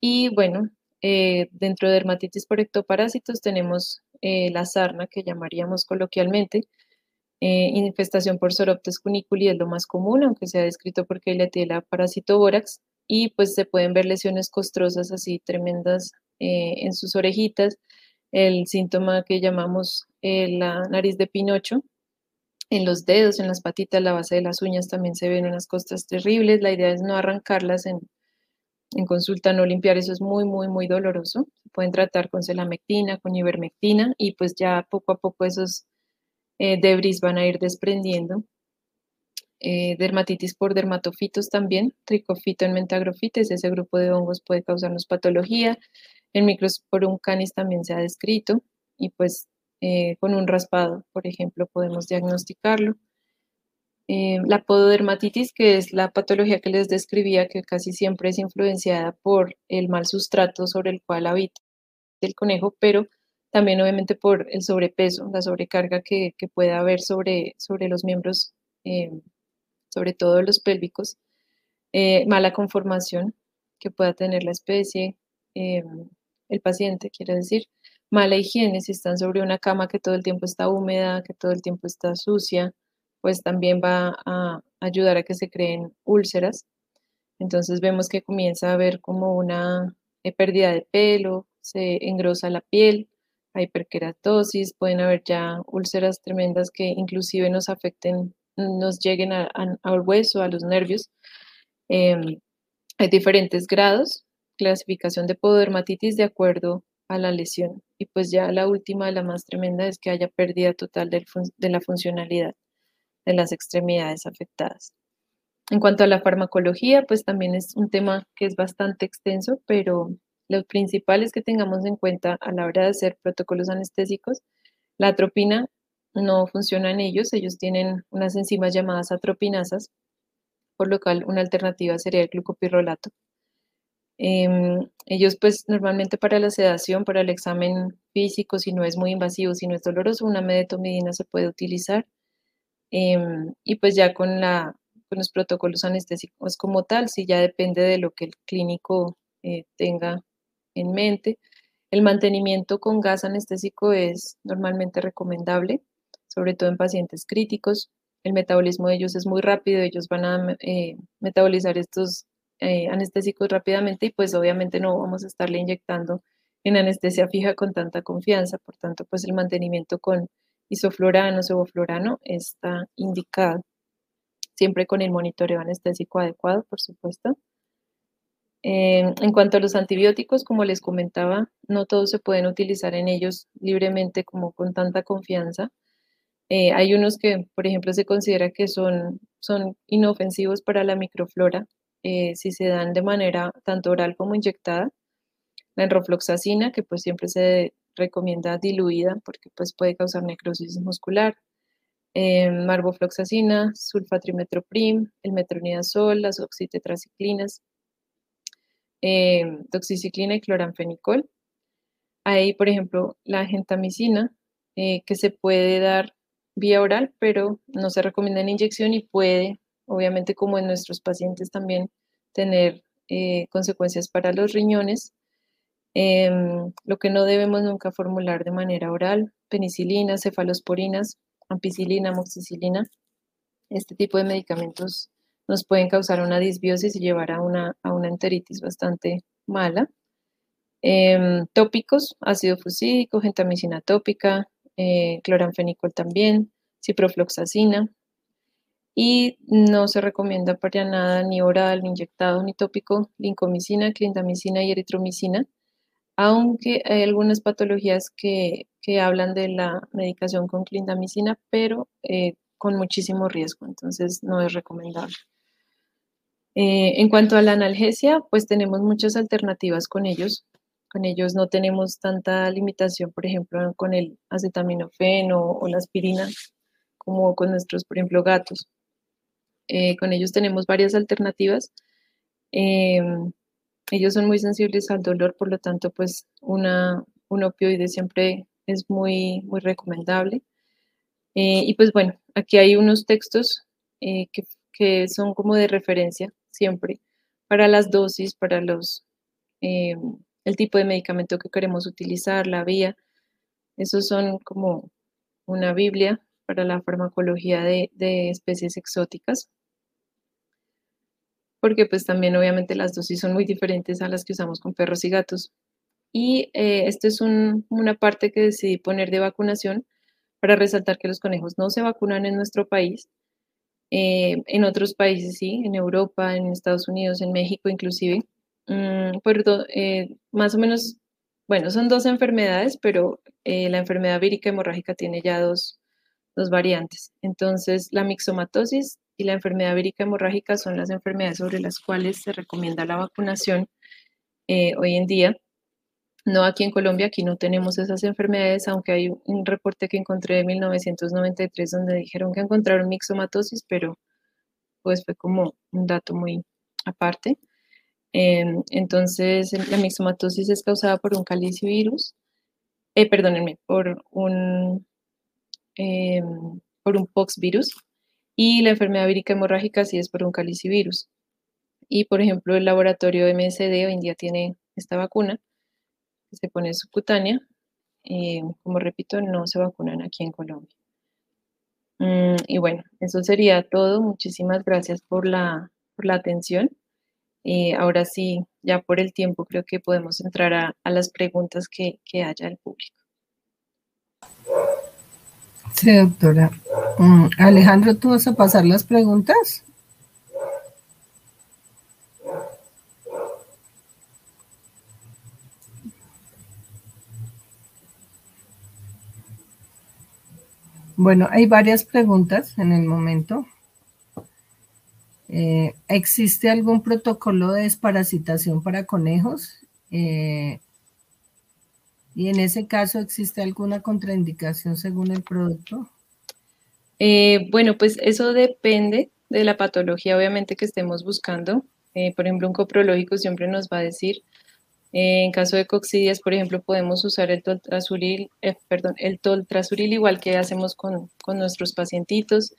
Y bueno, eh, dentro de dermatitis por ectoparásitos tenemos eh, la sarna, que llamaríamos coloquialmente. infestación por Soroptes cuniculi es lo más común, aunque se ha descrito porque tiene la parásito bórax. Y pues se pueden ver lesiones costrosas así tremendas en sus orejitas, el síntoma que llamamos eh, la nariz de Pinocho. En los dedos, en las patitas, la base de las uñas también se ven unas costas terribles. La idea es no arrancarlas en, en consulta, no limpiar, eso es muy, muy, muy doloroso. Se pueden tratar con celamectina, con ivermectina y pues ya poco a poco esos eh, debris van a ir desprendiendo. Eh, dermatitis por dermatofitos también, tricofito en mentagrofites, ese grupo de hongos puede causarnos patología. El microsporum canis también se ha descrito y pues eh, con un raspado, por ejemplo, podemos diagnosticarlo. Eh, la pododermatitis, que es la patología que les describía, que casi siempre es influenciada por el mal sustrato sobre el cual habita el conejo, pero también obviamente por el sobrepeso, la sobrecarga que, que puede haber sobre, sobre los miembros, eh, sobre todo los pélvicos, mala conformación que pueda tener la especie, el paciente, quiere decir, mala higiene, si están sobre una cama que todo el tiempo está húmeda, que todo el tiempo está sucia, pues también va a ayudar a que se creen úlceras. Entonces vemos que comienza a haber como una eh, pérdida de pelo, se engrosa la piel, hay hiperkeratosis, pueden haber ya úlceras tremendas que inclusive nos afecten, nos lleguen al hueso, a los nervios. Em, hay diferentes grados, clasificación de pododermatitis de acuerdo a la lesión. Y pues ya la última, la más tremenda, es que haya pérdida total de la funcionalidad de las extremidades afectadas. En cuanto a la farmacología, pues también es un tema que es bastante extenso, pero lo principal es que tengamos en cuenta a la hora de hacer protocolos anestésicos, la atropina no funciona en ellos, ellos tienen unas enzimas llamadas atropinasas, por lo cual una alternativa sería el glucopirrolato. Em, ellos pues normalmente para la sedación, para el examen físico, si no es muy invasivo, si no es doloroso, una medetomidina se puede utilizar. Em, y pues ya con, la, con los protocolos anestésicos como tal, si ya depende de lo que el clínico eh, tenga en mente. El mantenimiento con gas anestésico es normalmente recomendable, sobre todo en pacientes críticos. El metabolismo de ellos es muy rápido, ellos van a eh, metabolizar estos eh, anestésicos rápidamente y pues obviamente no vamos a estarle inyectando en anestesia fija con tanta confianza. Por tanto, pues el mantenimiento con isoflorano, sevoflorano está indicado, siempre con el monitoreo anestésico adecuado, por supuesto. en cuanto a los antibióticos, como les comentaba, no todos se pueden utilizar en ellos libremente como con tanta confianza. Eh, hay unos que, por ejemplo, se considera que son, son inofensivos para la microflora eh, si se dan de manera tanto oral como inyectada. La enrofloxacina, que pues siempre se recomienda diluida porque pues puede causar necrosis muscular. Eh, marbofloxacina, sulfatrimetroprim, el metronidazol, las oxitetraciclinas, eh, doxiciclina y cloranfenicol. Hay, por ejemplo, la gentamicina, eh, que se puede dar vía oral, pero no se recomienda en inyección y puede, obviamente como en nuestros pacientes también, tener eh, consecuencias para los riñones Em, lo que no debemos nunca formular de manera oral, penicilina, cefalosporinas, ampicilina, amoxicilina. Este tipo de medicamentos nos pueden causar una disbiosis y llevar a una, a una enteritis bastante mala. Em, tópicos, ácido fusídico, gentamicina tópica, eh, cloranfenicol también, ciprofloxacina. Y no se recomienda para nada ni oral, ni inyectado, ni tópico, lincomicina, clindamicina y eritromicina aunque hay algunas patologías que, hablan de la medicación con clindamicina, pero eh, con muchísimo riesgo, entonces no es recomendable. Eh, en cuanto a la analgesia, pues tenemos muchas alternativas con ellos. Con ellos no tenemos tanta limitación, por ejemplo, con el acetaminofén o, la aspirina, como con nuestros, por ejemplo, gatos. Eh, con ellos tenemos varias alternativas. Em, ellos son muy sensibles al dolor, por lo tanto, pues una, un opioide siempre es muy, muy recomendable. Eh, y pues bueno, aquí hay unos textos eh, que, que, son como de referencia siempre para las dosis, para los, eh, el tipo de medicamento que queremos utilizar, la vía. Esos son como una Biblia para la farmacología de, de especies exóticas porque pues también obviamente las dosis son muy diferentes a las que usamos con perros y gatos. Y eh, esto es una parte que decidí poner de vacunación para resaltar que los conejos no se vacunan en nuestro país. Eh, en otros países sí, en Europa, en Estados Unidos, en México inclusive. Mm, eh, más o menos, bueno, son dos enfermedades, pero la enfermedad vírica hemorrágica tiene ya dos, dos variantes. Entonces, la mixomatosis y la enfermedad vírica hemorrágica son las enfermedades sobre las cuales se recomienda la vacunación eh, hoy en día. No aquí en Colombia, aquí no tenemos esas enfermedades, aunque hay un reporte que encontré de 1993 donde dijeron que encontraron mixomatosis, pero pues fue como un dato muy aparte. Em, entonces, la mixomatosis es causada por un calicivirus, eh, perdónenme, por un, em, por un poxvirus, y la enfermedad vírica hemorrágica sí es por un calicivirus. Y por ejemplo, el laboratorio MSD hoy en día tiene esta vacuna que se pone subcutánea. Eh, como repito, no se vacunan aquí en Colombia. Mm, y bueno, eso sería todo. Muchísimas gracias por la, por la atención. Eh, ahora sí, ya por el tiempo, creo que podemos entrar a, a las preguntas que, que haya el público. Sí, doctora. Mm, Alejandro, ¿tú vas a pasar las preguntas? Bueno, hay varias preguntas en el momento. Eh, ¿Existe algún protocolo de desparasitación para conejos? Eh, ¿Y en ese caso existe alguna contraindicación según el producto? Eh, bueno, pues eso depende de la patología, obviamente, que estemos buscando. Eh, por ejemplo, un coprológico siempre nos va a decir, eh, en caso de coccidias, por ejemplo, podemos usar el toltrasuril, perdón, el toltrasuril igual que hacemos con, con nuestros pacientitos.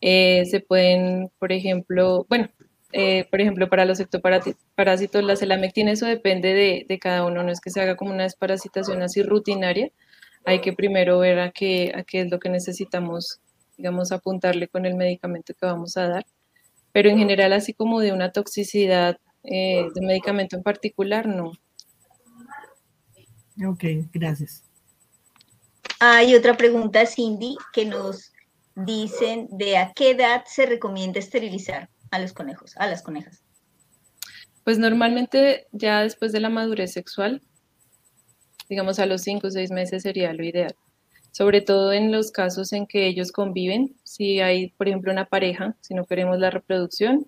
se pueden, por ejemplo, bueno, eh, por ejemplo, para los ectoparásitos, la celamectina, eso depende de, cada uno, no es que se haga como una desparasitación así rutinaria, hay que primero ver a qué, a qué es lo que necesitamos, digamos, apuntarle con el medicamento que vamos a dar, pero en general así como de una toxicidad eh, de medicamento en particular, no. Ok, gracias. Hay otra pregunta, Cindy, que nos dicen de a qué edad se recomienda esterilizar a los conejos, a las conejas? Pues normalmente ya después de la madurez sexual, digamos a los 5 o 6 meses sería lo ideal. Sobre todo en los casos en que ellos conviven, si hay, por ejemplo, una pareja, si no queremos la reproducción,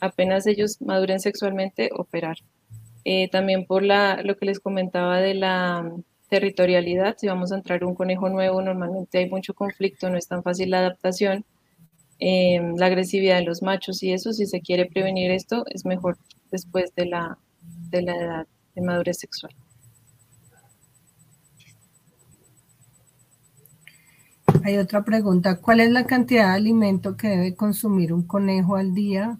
apenas ellos maduren sexualmente, operar. Eh, también por la, lo que les comentaba de la territorialidad, si vamos a entrar un conejo nuevo, normalmente hay mucho conflicto, no es tan fácil la adaptación Em, la agresividad de los machos y eso, si se quiere prevenir esto, es mejor después de la, de la edad de madurez sexual. Hay otra pregunta. ¿Cuál es la cantidad de alimento que debe consumir un conejo al día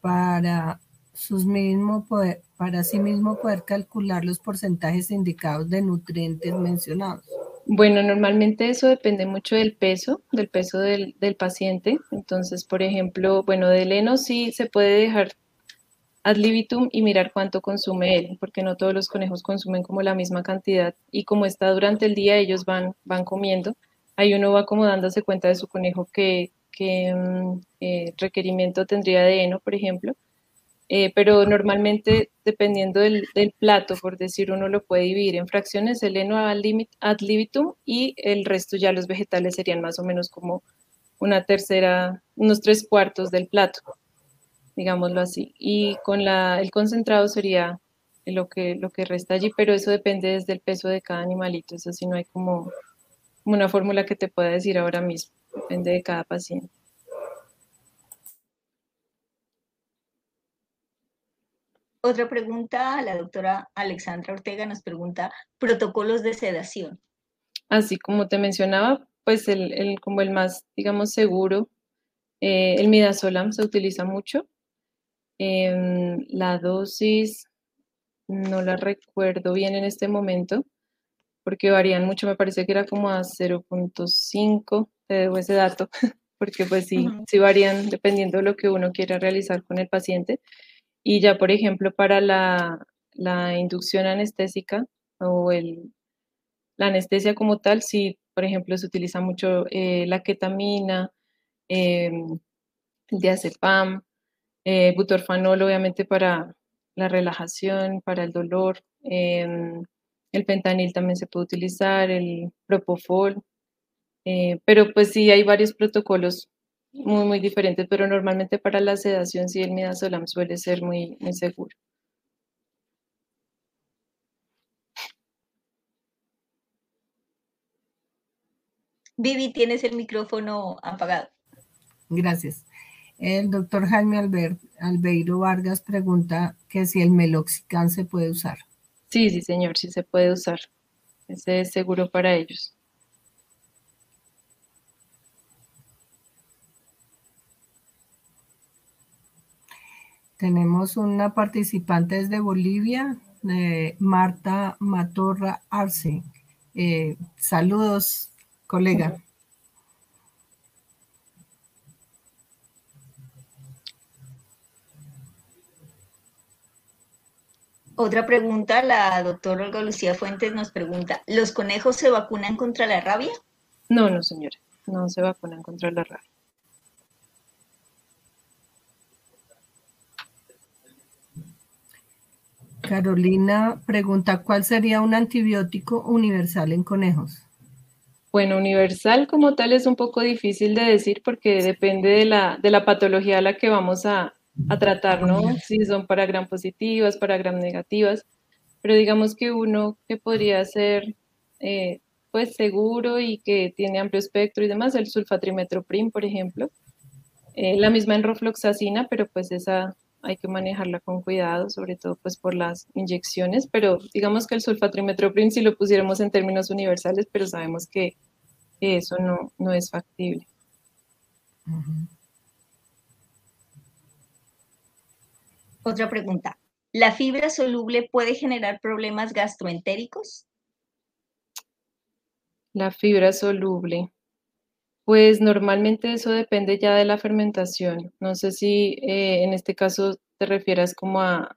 para, sus mismo poder, para sí mismo poder calcular los porcentajes indicados de nutrientes mencionados? Bueno, normalmente eso depende mucho del peso, del peso del, paciente. Entonces, por ejemplo, bueno, del heno sí se puede dejar ad libitum y mirar cuánto consume él, porque no todos los conejos consumen como la misma cantidad y como está durante el día ellos van, van comiendo. Ahí uno va como dándose cuenta de su conejo qué que mm, eh, requerimiento tendría de heno, por ejemplo. Eh, pero normalmente dependiendo del, plato, por decir, uno lo puede dividir en fracciones, el heno ad libitum y el resto ya los vegetales serían más o menos como una tercera, unos tres cuartos del plato, digámoslo así. Y con la, el concentrado sería lo que, lo que resta allí, pero eso depende desde el peso de cada animalito, eso sí no hay como, como una fórmula que te pueda decir ahora mismo, depende de cada paciente. Otra pregunta, la doctora Alexandra Ortega nos pregunta, protocolos de sedación. Así como te mencionaba, pues el, como el más, digamos, seguro, eh, el midazolam se utiliza mucho. Em, la dosis no la recuerdo bien en este momento, porque varían mucho, me parece que era como a 0.5, te debo ese dato, (laughs) porque pues sí, sí varían dependiendo de lo que uno quiera realizar con el paciente. Y ya, por ejemplo, para la, inducción anestésica o el, la anestesia como tal, si por ejemplo se utiliza mucho eh, la ketamina, el diazepam, eh, butorfanol obviamente para la relajación, para el dolor, em, el fentanil también se puede utilizar, el propofol, eh, pero pues sí hay varios protocolos muy, muy diferentes, pero normalmente para la sedación sí el midazolam suele ser muy, muy seguro. Vivi, tienes el micrófono apagado. Gracias. El doctor Jaime Albeiro Vargas pregunta que si el meloxicam se puede usar. Sí, sí, señor, sí se puede usar. Ese es seguro para ellos. Tenemos una participante desde Bolivia, Marta Matorra Arce. Eh, saludos, colega. Otra pregunta, la doctora Olga Lucía Fuentes nos pregunta, ¿los conejos se vacunan contra la rabia? No, no, señora, no se vacunan contra la rabia. Carolina pregunta, ¿cuál sería un antibiótico universal en conejos? Bueno, universal como tal es un poco difícil de decir porque depende de la, de la patología a la que vamos a, a tratar, ¿no? Si son para gram positivas, para gram negativas, pero digamos que uno que podría ser eh, pues seguro y que tiene amplio espectro y demás, el sulfatrimetroprim, por ejemplo, eh, la misma enrofloxacina, pero pues esa hay que manejarla con cuidado, sobre todo pues por las inyecciones, pero digamos que el sulfatrimetroprim si lo pusiéramos en términos universales, pero sabemos que, eso no, no es factible. Otra pregunta. ¿La fibra soluble puede generar problemas gastroentéricos? La fibra soluble. Pues normalmente eso depende ya de la fermentación. No sé si eh, en este caso te refieras como a,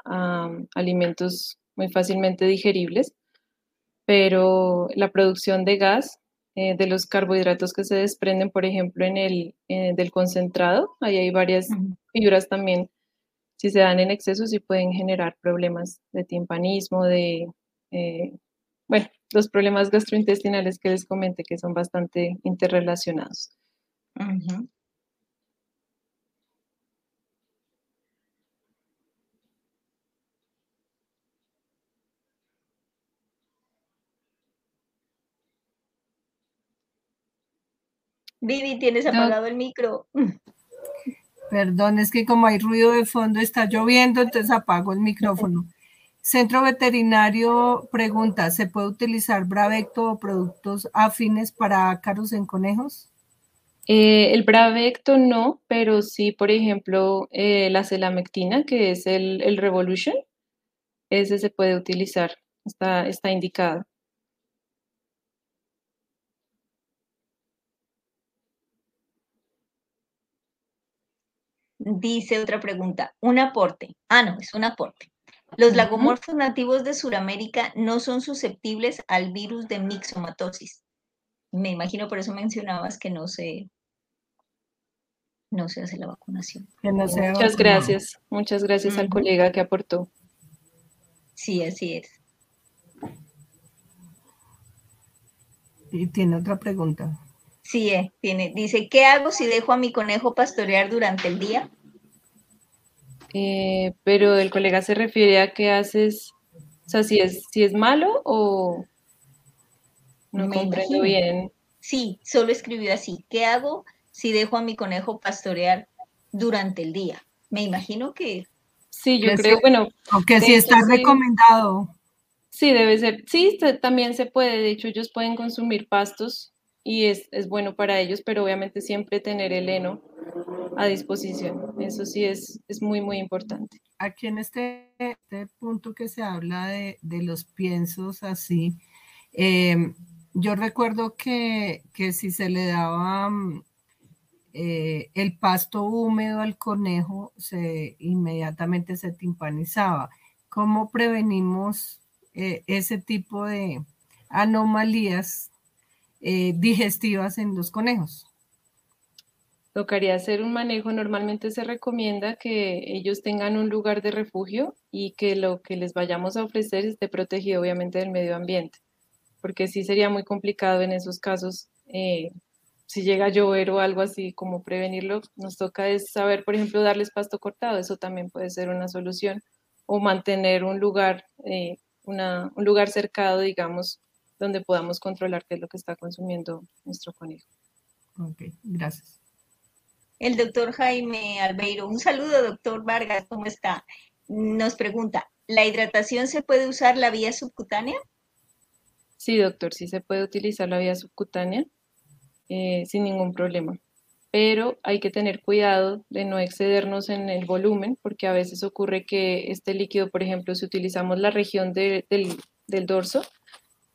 alimentos muy fácilmente digeribles, pero la producción de gas eh, de los carbohidratos que se desprenden, por ejemplo, en el eh, del concentrado, ahí hay varias fibras también si se dan en exceso, sí pueden generar problemas de timpanismo, de, eh, bueno, los problemas gastrointestinales que les comenté que son bastante interrelacionados. Vivi, tienes apagado el micro. Perdón, es que como hay ruido de fondo, está lloviendo, entonces apago el micrófono. (laughs) Centro Veterinario pregunta, ¿se puede utilizar Bravecto o productos afines para ácaros en conejos? Eh, el Bravecto no, pero sí, por ejemplo, eh, la celamectina, que es el, el, Revolution, ese se puede utilizar, está, está indicado. Dice otra pregunta, un aporte. Ah, no, es un aporte. Los lagomorfos nativos de Sudamérica no son susceptibles al virus de mixomatosis. Me imagino por eso mencionabas que no se, no se hace la vacunación. muchas gracias, muchas gracias al colega que aportó. Sí, así es. Y tiene otra pregunta. Sí, eh, tiene. Dice, ¿qué hago si dejo a mi conejo pastorear durante el día? Eh, pero el colega se refiere a qué haces, o sea, si es, si es malo o no comprendo bien. Sí, solo escribió así, ¿qué hago si dejo a mi conejo pastorear durante el día? Me imagino que... Sí, yo creo, bueno... Aunque si está recomendado. Sí, debe ser. Sí, también se puede. De hecho, ellos pueden consumir pastos y es, es bueno para ellos, pero obviamente siempre tener el heno a disposición. Eso sí es, es muy, muy importante. Aquí en este, este punto que se habla de, de los piensos así, em, yo recuerdo que, que, si se le daba mm, eh, el pasto húmedo al conejo, se, inmediatamente se timpanizaba. ¿cómo prevenimos eh, ese tipo de anomalías eh, digestivas en los conejos? Tocaría hacer un manejo. Normalmente se recomienda que ellos tengan un lugar de refugio y que lo que les vayamos a ofrecer esté protegido obviamente del medio ambiente, porque sí sería muy complicado en esos casos. Eh, si llega a llover o algo así, como prevenirlo, nos toca es saber, por ejemplo, darles pasto cortado, eso también puede ser una solución, o mantener un lugar, eh, un lugar cercado, digamos, donde podamos controlar qué es lo que está consumiendo nuestro conejo. Ok, gracias. El doctor Jaime Albeiro, un saludo, doctor Vargas, ¿cómo está? Nos pregunta, ¿la hidratación se puede usar la vía subcutánea? Sí, doctor, sí se puede utilizar la vía subcutánea eh, sin ningún problema. Pero hay que tener cuidado de no excedernos en el volumen, porque a veces ocurre que este líquido, por ejemplo, si utilizamos la región del, del dorso,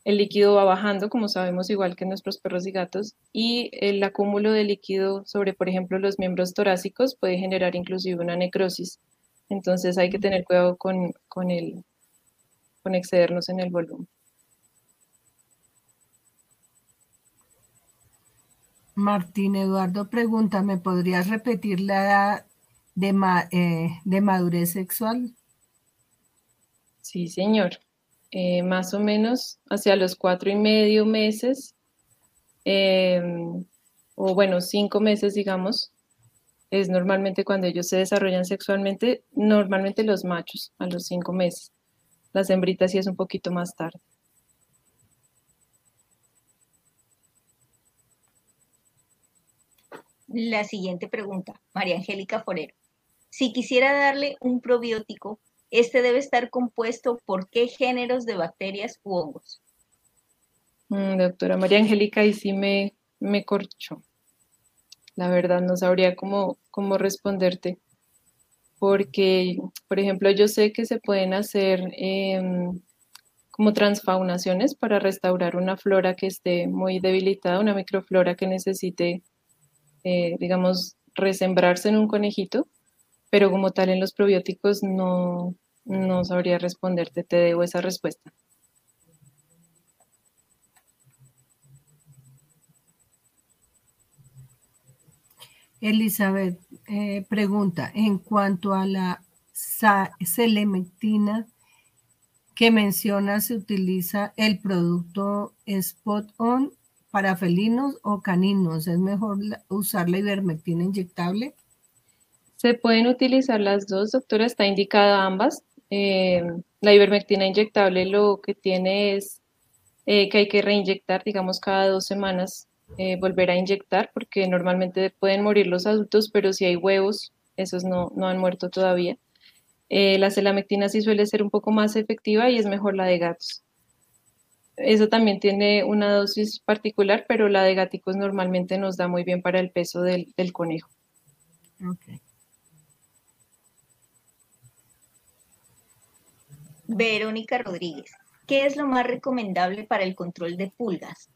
el líquido va bajando, como sabemos, igual que nuestros perros y gatos, y el acúmulo de líquido sobre, por ejemplo, los miembros torácicos puede generar inclusive una necrosis. Entonces hay que tener cuidado con, con, el, con excedernos en el volumen. Martín Eduardo pregunta, ¿me podrías repetir la edad de, eh, de madurez sexual? Sí, señor. Eh, más o menos hacia los cuatro y medio meses, em, o bueno, cinco meses, digamos, es normalmente cuando ellos se desarrollan sexualmente, normalmente los machos a los cinco meses. Las hembritas sí es un poquito más tarde. La siguiente pregunta, María Angélica Forero. Si quisiera darle un probiótico este debe estar compuesto por qué géneros de bacterias u hongos. Mm, doctora María Angélica, y sí me, me corchó. La verdad no sabría cómo, cómo responderte. Porque, por ejemplo, yo sé que se pueden hacer em, como transfaunaciones para restaurar una flora que esté muy debilitada, una microflora que necesite, eh, digamos, resembrarse en un conejito, pero como tal en los probióticos no, no sabría responderte, te debo esa respuesta. Elizabeth eh, pregunta, en cuanto a la selemectina que menciona, ¿se utiliza el producto Spot On para felinos o caninos? ¿Es mejor usar la ivermectina inyectable? Se pueden utilizar las dos, doctora, está indicada ambas. Eh, la ivermectina inyectable lo que tiene es eh, que hay que reinyectar, digamos, cada dos semanas, eh, volver a inyectar, porque normalmente pueden morir los adultos, pero si hay huevos, esos no, no han muerto todavía. la selamectina sí suele ser un poco más efectiva y es mejor la de gatos. Eso también tiene una dosis particular, pero la de gaticos normalmente nos da muy bien para el peso del, del conejo. Verónica Rodríguez, ¿qué es lo más recomendable para el control de pulgas?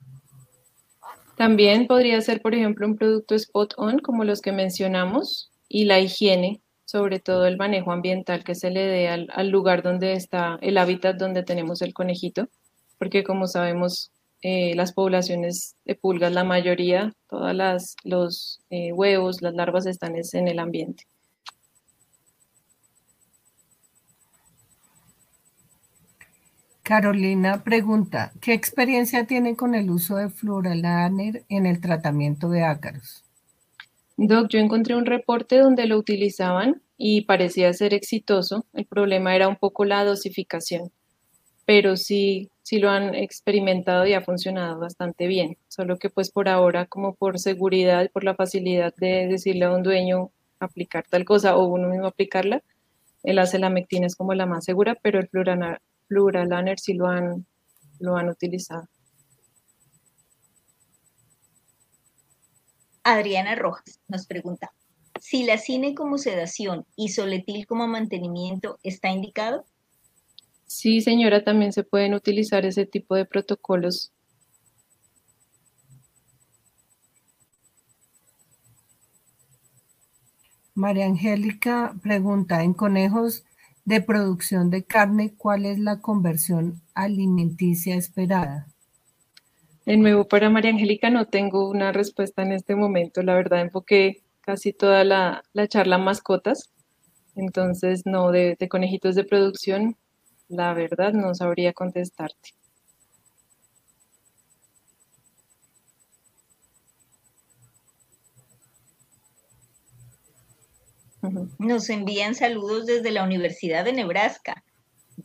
También podría ser, por ejemplo, un producto spot on, como los que mencionamos, y la higiene, sobre todo el manejo ambiental que se le dé al, lugar donde está el hábitat donde tenemos el conejito, porque como sabemos, eh, las poblaciones de pulgas, la mayoría, todos los eh, huevos, las larvas están en el ambiente. Carolina pregunta, ¿qué experiencia tiene con el uso de fluoralaner en el tratamiento de ácaros? Doc, yo encontré un reporte donde lo utilizaban y parecía ser exitoso. El problema era un poco la dosificación, pero sí, sí lo han experimentado y ha funcionado bastante bien. Solo que pues por ahora, como por seguridad y por la facilidad de decirle a un dueño aplicar tal cosa o uno mismo aplicarla, el acelamectina es como la más segura, pero el Pluralaner si lo han, lo han utilizado. Adriana Rojas nos pregunta, si la cine como sedación y soletil como mantenimiento está indicado. Sí, señora, también se pueden utilizar ese tipo de protocolos. María Angélica pregunta, ¿en conejos de producción de carne, ¿cuál es la conversión alimenticia esperada? En nuevo para María Angélica no tengo una respuesta en este momento. La verdad, enfoqué casi toda la, charla mascotas. Entonces, no, de, de conejitos de producción, la verdad no sabría contestarte. Nos envían saludos desde la Universidad de Nebraska.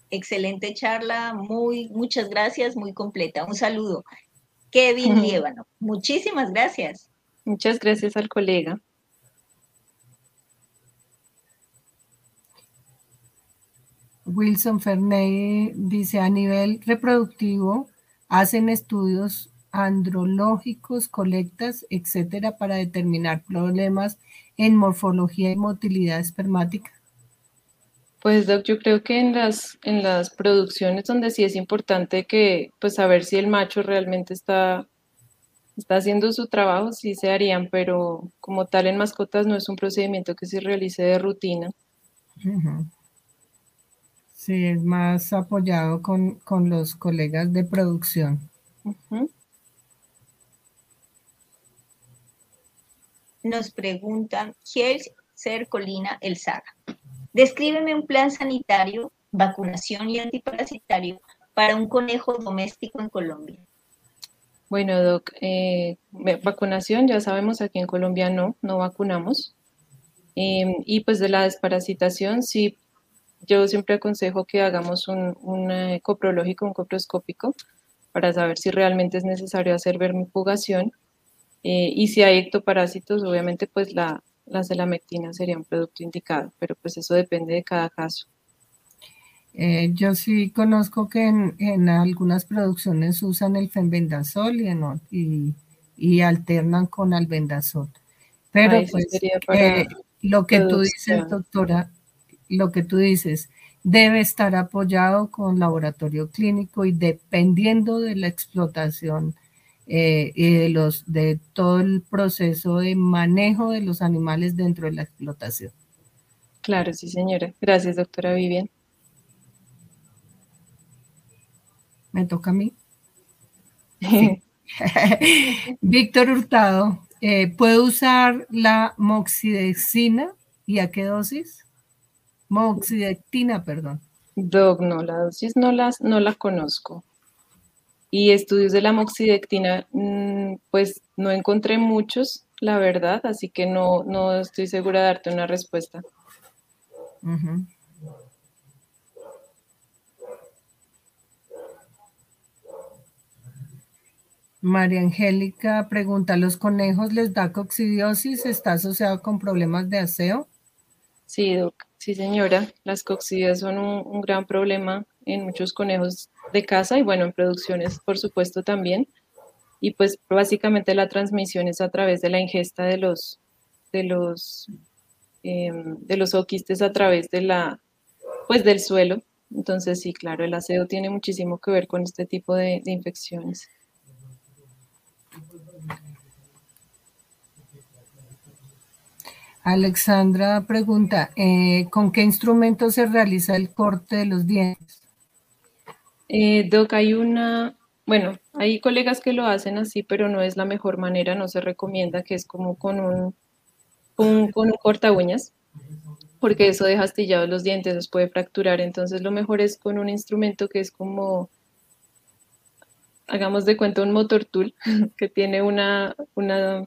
Excelente charla, muy, muchas gracias, muy completa. Un saludo. Kevin Liévano, muchísimas gracias. Muchas gracias al colega. Wilson Ferney dice, a nivel reproductivo, hacen estudios andrológicos, colectas, etcétera, para determinar problemas en morfología y motilidad espermática? Pues Doc, yo creo que en las, en las producciones donde sí es importante que, pues saber si el macho realmente está, está haciendo su trabajo, sí se harían, pero como tal en mascotas no es un procedimiento que se realice de rutina. Sí, es más apoyado con, los colegas de producción. Nos preguntan, Ser Colina El Saga. Descríbeme un plan sanitario, vacunación y antiparasitario para un conejo doméstico en Colombia. Bueno, Doc, eh, vacunación, ya sabemos, aquí en Colombia no, no vacunamos. Em, y pues de la desparasitación, sí, yo siempre aconsejo que hagamos un, un eh, coprológico, un coproscópico, para saber si realmente es necesario hacer vermifugación eh, y si hay ectoparásitos, obviamente pues la, la celamectina sería un producto indicado, pero pues eso depende de cada caso. Eh, yo sí conozco que en, algunas producciones usan el fenbendazol y, y, alternan con albendazol. Pero pues eh, lo que tú dices, doctora, lo que tú dices, debe estar apoyado con laboratorio clínico y dependiendo de la explotación eh, y de, los, de todo el proceso de manejo de los animales dentro de la explotación. Claro, sí, señora. Gracias, doctora Vivian. ¿Me toca a mí? (laughs) (laughs) Víctor Hurtado, eh, ¿puedo usar la moxidecina y a qué dosis? Moxidectina, perdón. Doc, no, la dosis no, las, no la conozco. Y estudios de la moxidectina, mm, pues no encontré muchos, la verdad, así que no, no estoy segura de darte una respuesta. María Angélica pregunta, ¿los conejos les da coccidiosis? ¿Está asociado con problemas de aseo? Sí, sí señora, las coccidias son un gran problema en muchos conejos de casa y bueno, en producciones por supuesto también. Y pues básicamente la transmisión es a través de la ingesta de los, de los, em, de los oquistes a través de la, pues del suelo. Entonces sí, claro, el aseo tiene muchísimo que ver con este tipo de, infecciones. Alexandra pregunta, eh, ¿con qué instrumento se realiza el corte de los dientes? Eh, Doc, hay una, bueno, hay colegas que lo hacen así, pero no es la mejor manera, no se recomienda que es como con un, con, un corta uñas, porque eso deja astillados los dientes, los puede fracturar, entonces lo mejor es con un instrumento que es como, hagamos de cuenta un motor tool, (laughs) que tiene una, una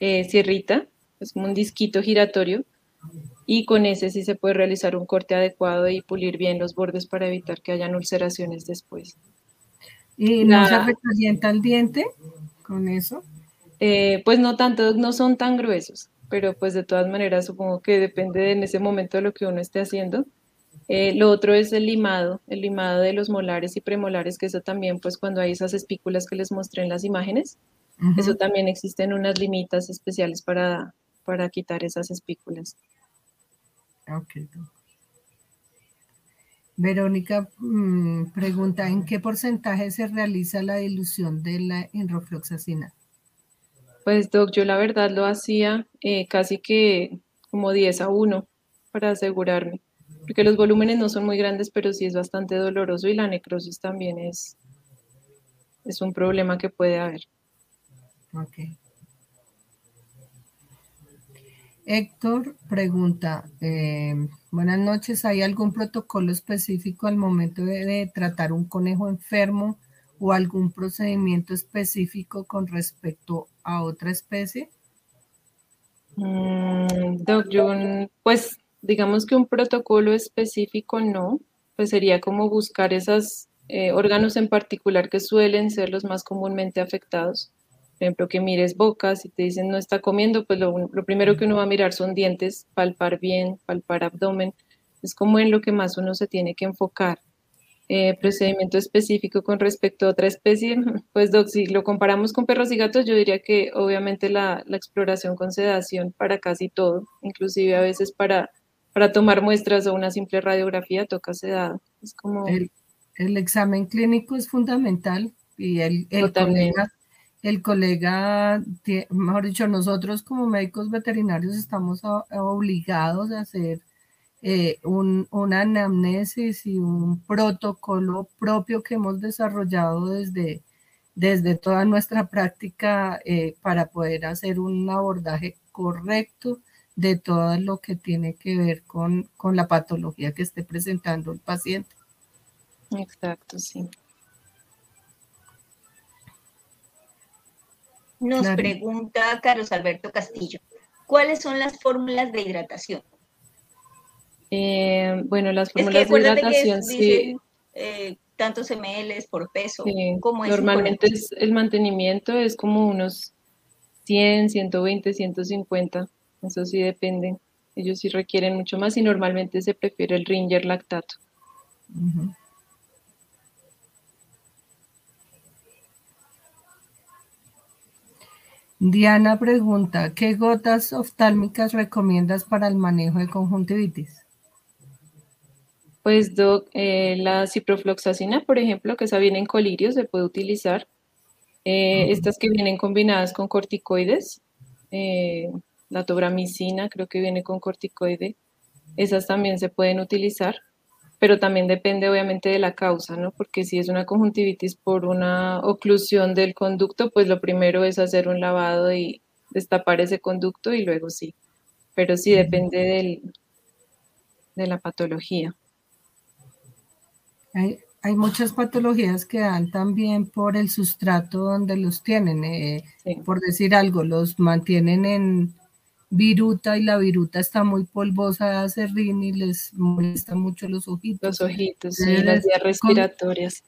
eh, sierrita, es como un disquito giratorio, y con ese sí se puede realizar un corte adecuado y pulir bien los bordes para evitar que hayan ulceraciones después. ¿Y no se recalienta el diente con eso? Eh, pues no tanto, no son tan gruesos, pero pues de todas maneras supongo que depende en ese momento de lo que uno esté haciendo. Eh, lo otro es el limado, el limado de los molares y premolares, que eso también, pues cuando hay esas espículas que les mostré en las imágenes, eso también existen unas limitas especiales para, para quitar esas espículas. Ok. Verónica mm, pregunta, ¿en qué porcentaje se realiza la dilución de la enrofloxacina? Pues, Doc, yo la verdad lo hacía eh, casi que como 10 a 1 para asegurarme. porque los volúmenes no son muy grandes, pero sí es bastante doloroso y la necrosis también es, es un problema que puede haber. Ok. Héctor pregunta, eh, buenas noches, ¿hay algún protocolo específico al momento de, tratar un conejo enfermo o algún procedimiento específico con respecto a otra especie? Mm, pues digamos que un protocolo específico no, pues sería como buscar esos eh, órganos en particular que suelen ser los más comúnmente afectados por ejemplo, que mires bocas, si te dicen no está comiendo, pues lo, primero que uno va a mirar son dientes, palpar bien, palpar abdomen, es como en lo que más uno se tiene que enfocar. Eh, procedimiento específico con respecto a otra especie, (laughs) pues Doc, si lo comparamos con perros y gatos, yo diría que obviamente la, exploración con sedación para casi todo, inclusive a veces para, para tomar muestras o una simple radiografía toca sedado. Es como... El, examen clínico es fundamental y el, el el colega, mejor dicho, nosotros como médicos veterinarios estamos obligados a hacer eh, un, una anamnesis y un protocolo propio que hemos desarrollado desde, desde toda nuestra práctica eh, para poder hacer un abordaje correcto de todo lo que tiene que ver con, con la patología que esté presentando el paciente. Exacto, sí. Nos pregunta Carlos Alberto Castillo, ¿cuáles son las fórmulas de hidratación? Eh, bueno, las fórmulas de hidratación, sí. Eh, tantos ml por peso. Normalmente es, el mantenimiento es como unos 100, 120, 150. Eso sí depende. Ellos sí requieren mucho más y normalmente se prefiere el Ringer lactato. Diana pregunta, ¿qué gotas oftálmicas recomiendas para el manejo de conjuntivitis? Pues doc, eh, la ciprofloxacina, por ejemplo, que esa viene en colirio, se puede utilizar. Eh, estas que vienen combinadas con corticoides, eh, la tobramicina creo que viene con corticoide, esas también se pueden utilizar pero también depende obviamente de la causa, ¿no? Porque si es una conjuntivitis por una oclusión del conducto, pues lo primero es hacer un lavado y destapar ese conducto y luego sí. Pero sí depende del, de la patología. Hay, hay, muchas patologías que dan también por el sustrato donde los tienen. Eh, por decir algo, los mantienen en, viruta y la viruta está muy polvosa de acerrín y les molesta mucho los ojitos. Los ojitos, sí, las vías respiratorias.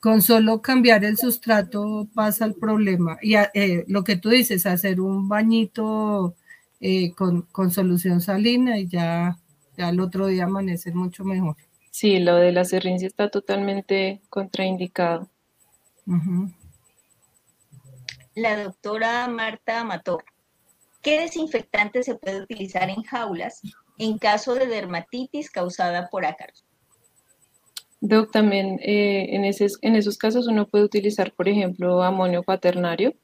Con, solo cambiar el sustrato pasa el problema. Y eh, lo que tú dices, hacer un bañito eh, con, solución salina y ya, ya el otro día amanece mucho mejor. Sí, lo de la acerrín sí está totalmente contraindicado. La doctora Marta Mator ¿Qué desinfectante se puede utilizar en jaulas en caso de dermatitis causada por ácaros? Doc, también eh, en, en, esos casos uno puede utilizar, por ejemplo, amonio cuaternario.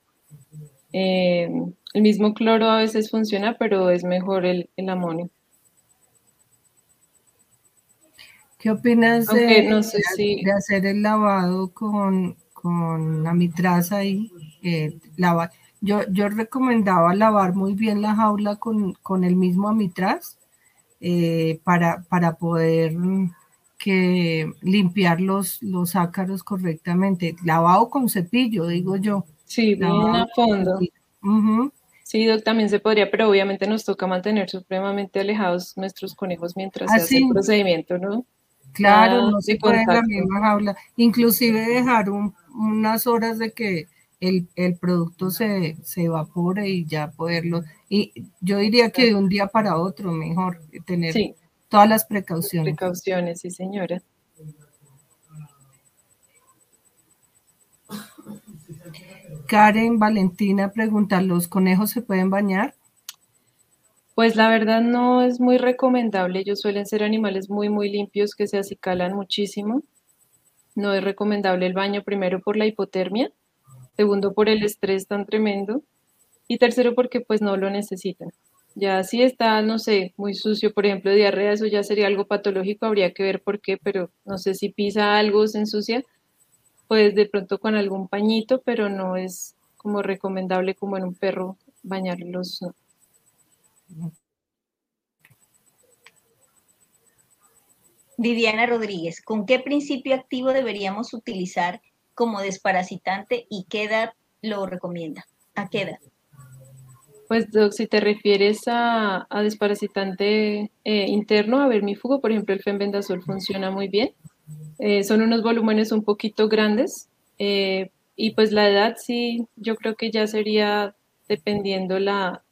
Eh, el mismo cloro a veces funciona, pero es mejor el, amonio. ¿Qué opinas de, hacer el lavado con, con la mitraza y eh, lavar? Yo, yo recomendaba lavar muy bien la jaula con, el mismo amitraz eh, para, para poder que limpiar los, los ácaros correctamente. Lavado con cepillo, digo yo. Sí, bien a fondo. Sí, también se podría, pero obviamente nos toca mantener supremamente alejados nuestros conejos mientras se hace el procedimiento, ¿no? Claro, no se puede en la misma jaula. Inclusive dejar unas horas de que el, producto se, evapore y ya poderlo. Y yo diría que de un día para otro mejor tener todas las precauciones. Precauciones, sí, señora. Karen Valentina pregunta, ¿los conejos se pueden bañar? Pues la verdad no es muy recomendable. Ellos suelen ser animales muy, muy limpios que se acicalan muchísimo. No es recomendable el baño primero por la hipotermia segundo por el estrés tan tremendo y tercero porque pues no lo necesitan. Ya si está, no sé, muy sucio, por ejemplo, diarrea, eso ya sería algo patológico, habría que ver por qué, pero no sé si pisa algo, se ensucia, pues de pronto con algún pañito, pero no es como recomendable como en un perro bañarlos. Viviana Rodríguez, ¿con qué principio activo deberíamos utilizar como desparasitante y qué edad lo recomienda? ¿A qué edad? Pues, Doc, si te refieres a, desparasitante eh, interno, a vermífugo, por ejemplo, el fenbendazol funciona muy bien. Eh, son unos volúmenes un poquito grandes eh, y pues la edad sí, yo creo que ya sería dependiendo la,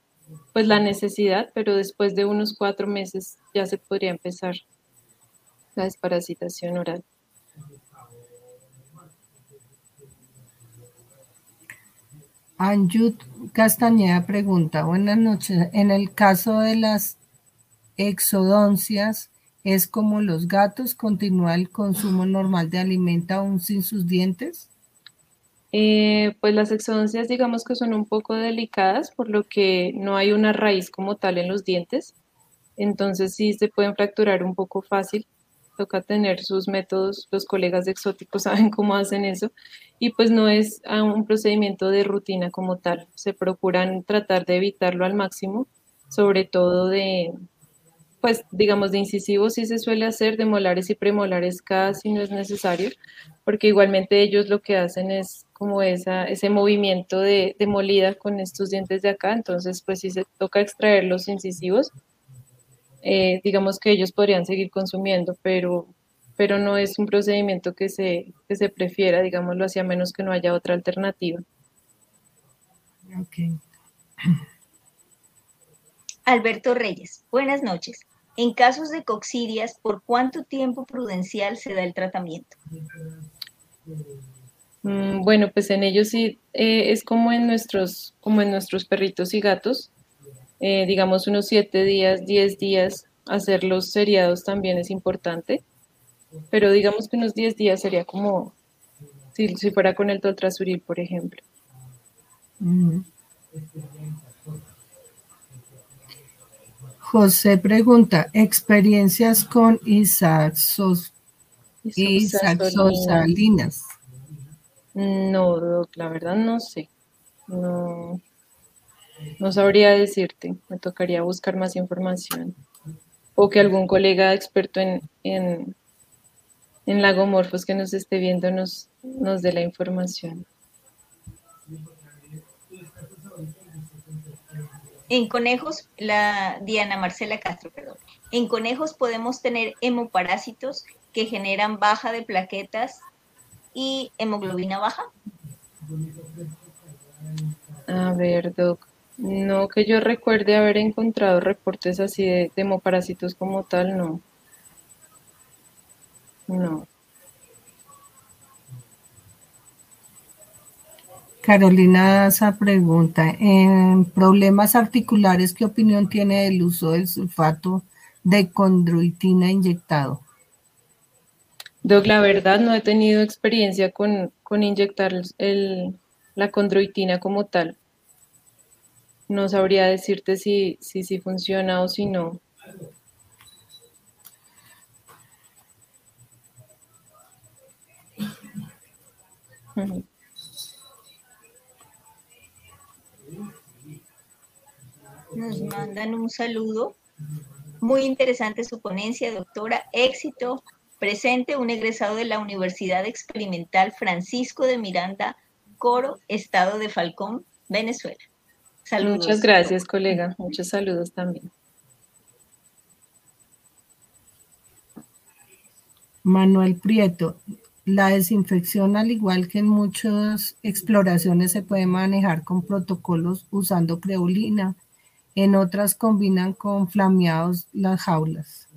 pues la necesidad, pero después de unos cuatro meses ya se podría empezar la desparasitación oral. Anjut Castañeda pregunta, buenas noches, en el caso de las exodoncias, ¿es como los gatos, continúa el consumo normal de alimento aún sin sus dientes? Eh, pues las exodoncias digamos que son un poco delicadas, por lo que no hay una raíz como tal en los dientes, entonces sí se pueden fracturar un poco fácil toca tener sus métodos, los colegas exóticos (laughs) saben cómo hacen eso, y pues no es un procedimiento de rutina como tal, se procuran tratar de evitarlo al máximo, sobre todo de, pues digamos, de incisivos sí se suele hacer, de molares y premolares casi no es necesario, porque igualmente ellos lo que hacen es como esa, ese movimiento de, de molida con estos dientes de acá, entonces pues sí se toca extraer los incisivos, eh, digamos que ellos podrían seguir consumiendo, pero, pero no es un procedimiento que se, que se prefiera, digámoslo así, a menos que no haya otra alternativa. Alberto Reyes, buenas noches. En casos de coxidias, ¿por cuánto tiempo prudencial se da el tratamiento? Mm, bueno, pues en ellos sí eh, es como en nuestros, como en nuestros perritos y gatos. Eh, digamos unos siete días, diez días, hacer los seriados también es importante, pero digamos que unos diez días sería como si, fuera con el toltrasuril, por ejemplo. José pregunta, experiencias con Isaxos, Isaxosalinas. No, la verdad no sé. No, no sabría decirte, me tocaría buscar más información. O que algún colega experto en, en, lagomorfos que nos esté viendo nos, nos dé la información. En conejos, la Diana Marcela Castro, perdón. En conejos podemos tener hemoparásitos que generan baja de plaquetas y hemoglobina baja. A ver, Doc. No que yo recuerde haber encontrado reportes así de hemoparásitos como tal, no. No. Carolina esa pregunta, en problemas articulares, ¿qué opinión tiene del uso del sulfato de condroitina inyectado? Doc, la verdad no he tenido experiencia con, inyectar la condroitina como tal no sabría decirte si, si, funciona o si no. Nos mandan un saludo. Muy interesante su ponencia, doctora. Éxito. Presente un egresado de la Universidad Experimental Francisco de Miranda, Coro, Estado de Falcón, Venezuela. Muchas gracias, colega. Muchos saludos también. Manuel Prieto, la desinfección, al igual que en muchas exploraciones, se puede manejar con protocolos usando creolina. En otras combinan con flameados las jaulas.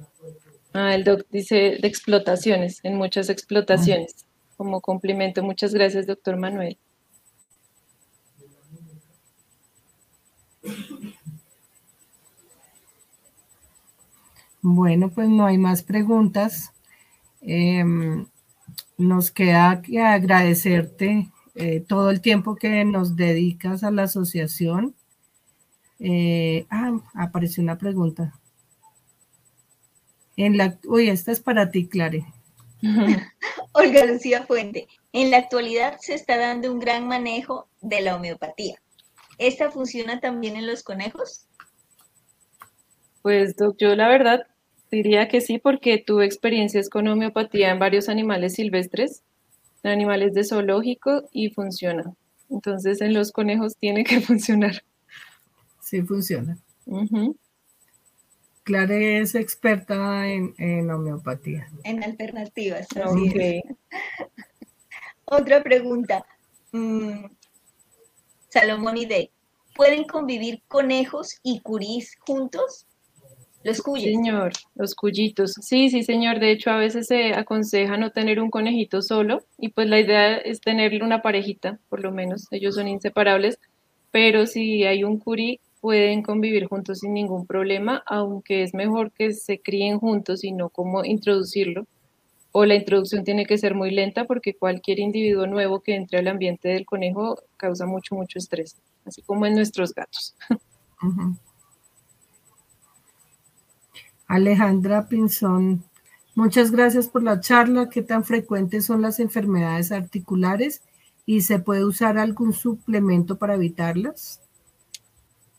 Ah, el doc dice de explotaciones, en muchas explotaciones. Como complemento, muchas gracias, doctor Manuel. Bueno, pues no hay más preguntas. Em, nos queda que agradecerte eh, todo el tiempo que nos dedicas a la asociación. Eh, ah, apareció una pregunta. En la, uy, esta es para ti, Clare. (laughs) Olga Lucía Fuente. En la actualidad se está dando un gran manejo de la homeopatía. ¿Esta funciona también en los conejos? Pues yo la verdad diría que sí porque tuve experiencias con homeopatía en varios animales silvestres, animales de zoológico y funciona. Entonces en los conejos tiene que (laughs) funcionar. Sí funciona. Clare es experta en, homeopatía. En alternativas. (laughs) Otra pregunta. Salomón y Day. ¿Pueden convivir conejos y curís juntos? Los cuyos. Señor, los cuyitos. Sí, sí, señor. De hecho, a veces se aconseja no tener un conejito solo y pues la idea es tenerle una parejita, por lo menos. Ellos son inseparables. Pero si hay un curí, pueden convivir juntos sin ningún problema, aunque es mejor que se críen juntos y no como introducirlo. O la introducción tiene que ser muy lenta porque cualquier individuo nuevo que entre al ambiente del conejo causa mucho, mucho estrés, así como en nuestros gatos. Alejandra Pinzón, muchas gracias por la charla. ¿Qué tan frecuentes son las enfermedades articulares y se puede usar algún suplemento para evitarlas?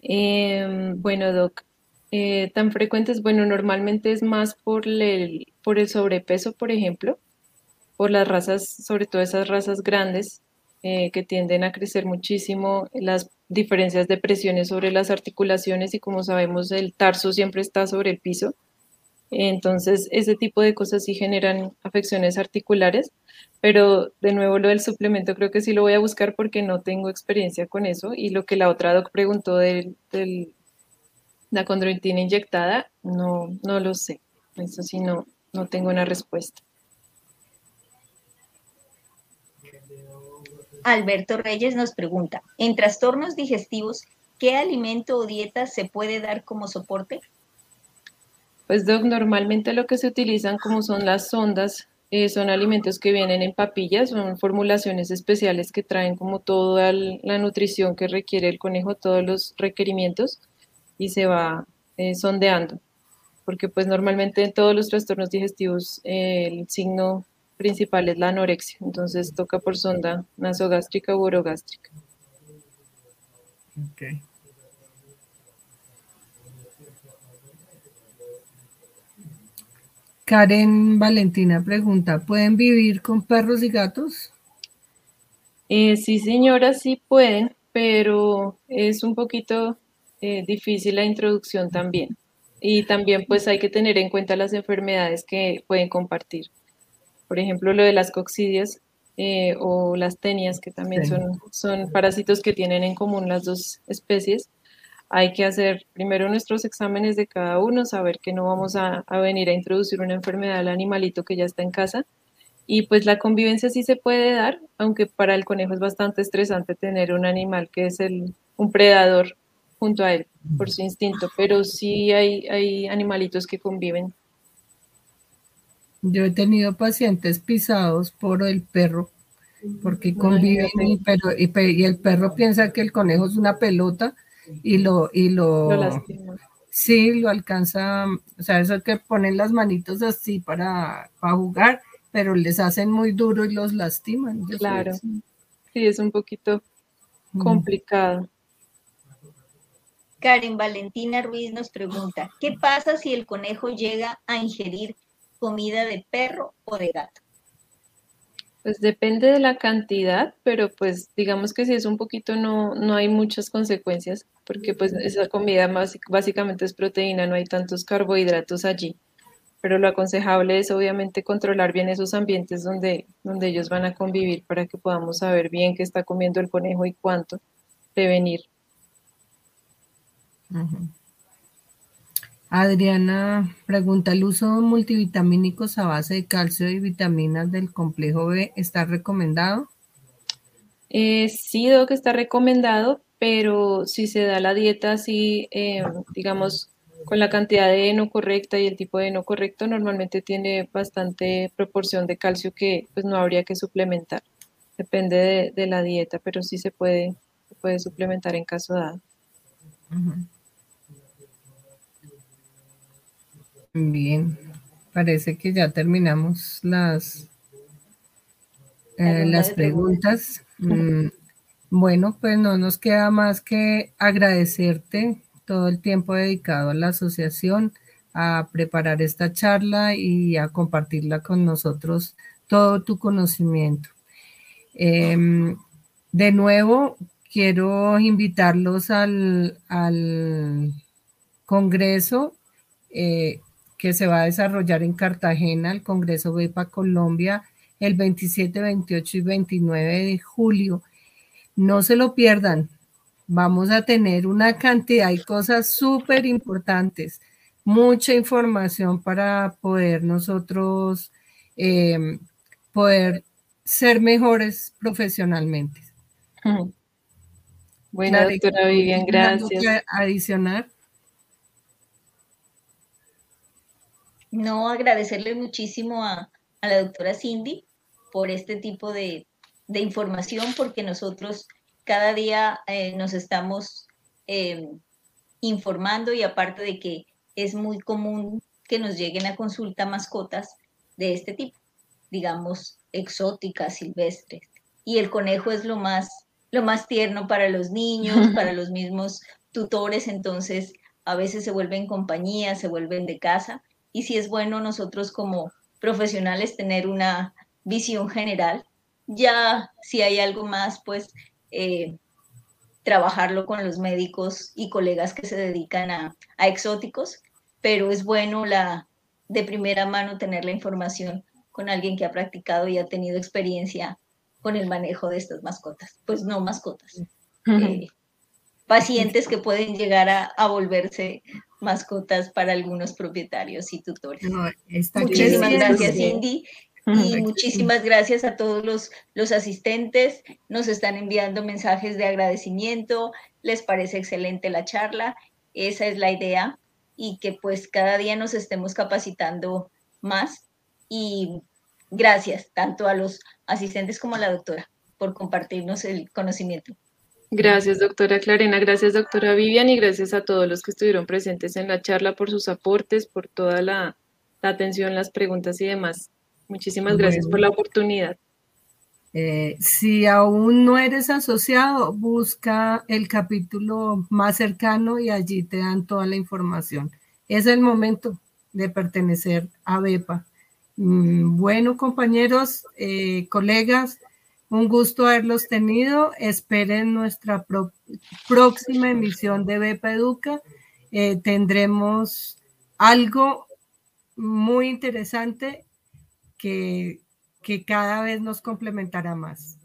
Em, bueno, Doc, eh, tan frecuentes, bueno, normalmente es más por el, por el sobrepeso, por ejemplo, por las razas, sobre todo esas razas grandes eh, que tienden a crecer muchísimo, las diferencias de presiones sobre las articulaciones y como sabemos el tarso siempre está sobre el piso. Entonces, ese tipo de cosas sí generan afecciones articulares, pero de nuevo lo del suplemento creo que sí lo voy a buscar porque no tengo experiencia con eso. Y lo que la otra doc preguntó de la condroitina inyectada, no, no lo sé. Eso sí, no, no tengo una respuesta. Alberto Reyes nos pregunta, en trastornos digestivos, ¿qué alimento o dieta se puede dar como soporte? Pues Doc, normalmente lo que se utilizan como son las sondas, eh, son alimentos que vienen en papillas, son formulaciones especiales que traen como toda la nutrición que requiere el conejo, todos los requerimientos y se va eh, sondeando, porque pues normalmente en todos los trastornos digestivos eh, el signo principal es la anorexia, entonces toca por sonda nasogástrica u orogástrica. Okay. Karen Valentina pregunta, ¿pueden vivir con perros y gatos? Eh, sí, señora, sí pueden, pero es un poquito eh, difícil la introducción también. Y también pues hay que tener en cuenta las enfermedades que pueden compartir. Por ejemplo, lo de las coccidias eh, o las tenias, que también son, son parásitos que tienen en común las dos especies hay que hacer primero nuestros exámenes de cada uno, saber que no vamos a, venir a introducir una enfermedad al animalito que ya está en casa. Y pues la convivencia sí se puede dar, aunque para el conejo es bastante estresante tener un animal que es el, un predador junto a él por su instinto, pero sí hay, hay animalitos que conviven. Yo he tenido pacientes pisados por el perro, porque conviven y, pero, y el perro piensa que el conejo es una pelota y lo, y lo, sí, lo alcanza, o sea, eso que ponen las manitos así para, para jugar, pero les hacen muy duro y los lastiman. Claro, sí, es un poquito complicado. Karen Valentina Ruiz nos pregunta, ¿qué pasa si el conejo llega a ingerir comida de perro o de gato? Pues depende de la cantidad, pero pues digamos que si es un poquito no, no hay muchas consecuencias, porque pues esa comida más, básicamente es proteína, no hay tantos carbohidratos allí. Pero lo aconsejable es obviamente controlar bien esos ambientes donde, donde ellos van a convivir para que podamos saber bien qué está comiendo el conejo y cuánto prevenir. Adriana pregunta, ¿el uso de multivitamínicos a base de calcio y vitaminas del complejo B está recomendado? Eh, sí, que está recomendado, pero si se da la dieta así, eh, digamos, con la cantidad de heno correcta y el tipo de heno correcto, normalmente tiene bastante proporción de calcio que pues no habría que suplementar. Depende de, la dieta, pero sí se puede, se puede suplementar en caso dado. Bien, parece que ya terminamos las, eh, las preguntas. Mm, bueno, pues no nos queda más que agradecerte todo el tiempo dedicado a la asociación, a preparar esta charla y a compartirla con nosotros todo tu conocimiento. Em, de nuevo, quiero invitarlos al, Congreso eh, que se va a desarrollar en Cartagena, el Congreso BEPA Colombia, el 27, 28 y 29 de julio. No se lo pierdan. Vamos a tener una cantidad de cosas súper importantes, mucha información para poder nosotros em, poder ser mejores profesionalmente. Bueno, doctora Vivian, gracias. Adicionar. No, agradecerle muchísimo a, la doctora Cindy por este tipo de, información, porque nosotros cada día eh, nos estamos em, informando y aparte de que es muy común que nos lleguen a consulta mascotas de este tipo, digamos, exóticas, silvestres. Y el conejo es lo más, lo más tierno para los niños, para los mismos tutores, entonces a veces se vuelven compañía, se vuelven de casa y si es bueno nosotros como profesionales tener una visión general. Ya si hay algo más, pues eh, trabajarlo con los médicos y colegas que se dedican a, a, exóticos, pero es bueno la de primera mano tener la información con alguien que ha practicado y ha tenido experiencia con el manejo de estas mascotas. Pues no mascotas, eh, pacientes que pueden llegar a, a volverse mascotas para algunos propietarios y tutores. muchísimas gracias, Cindy. Y muchísimas gracias a todos los, los asistentes. Nos están enviando mensajes de agradecimiento. Les parece excelente la charla. Esa es la idea. Y que pues cada día nos estemos capacitando más. Y gracias tanto a los asistentes como a la doctora por compartirnos el conocimiento. Gracias, doctora Clarena. Gracias, doctora Vivian, y gracias a todos los que estuvieron presentes en la charla por sus aportes, por toda la, atención, las preguntas y demás. Muchísimas gracias por la oportunidad. Eh, si aún no eres asociado, busca el capítulo más cercano y allí te dan toda la información. Es el momento de pertenecer a BEPA. Mm, bueno, compañeros, eh, colegas, un gusto haberlos tenido. Esperen nuestra próxima emisión de Bepa Educa. Eh, tendremos algo muy interesante que, que cada vez nos complementará más.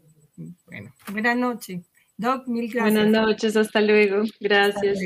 Bueno, buenas noches. Doc, mil gracias. Buenas noches, hasta luego. Gracias.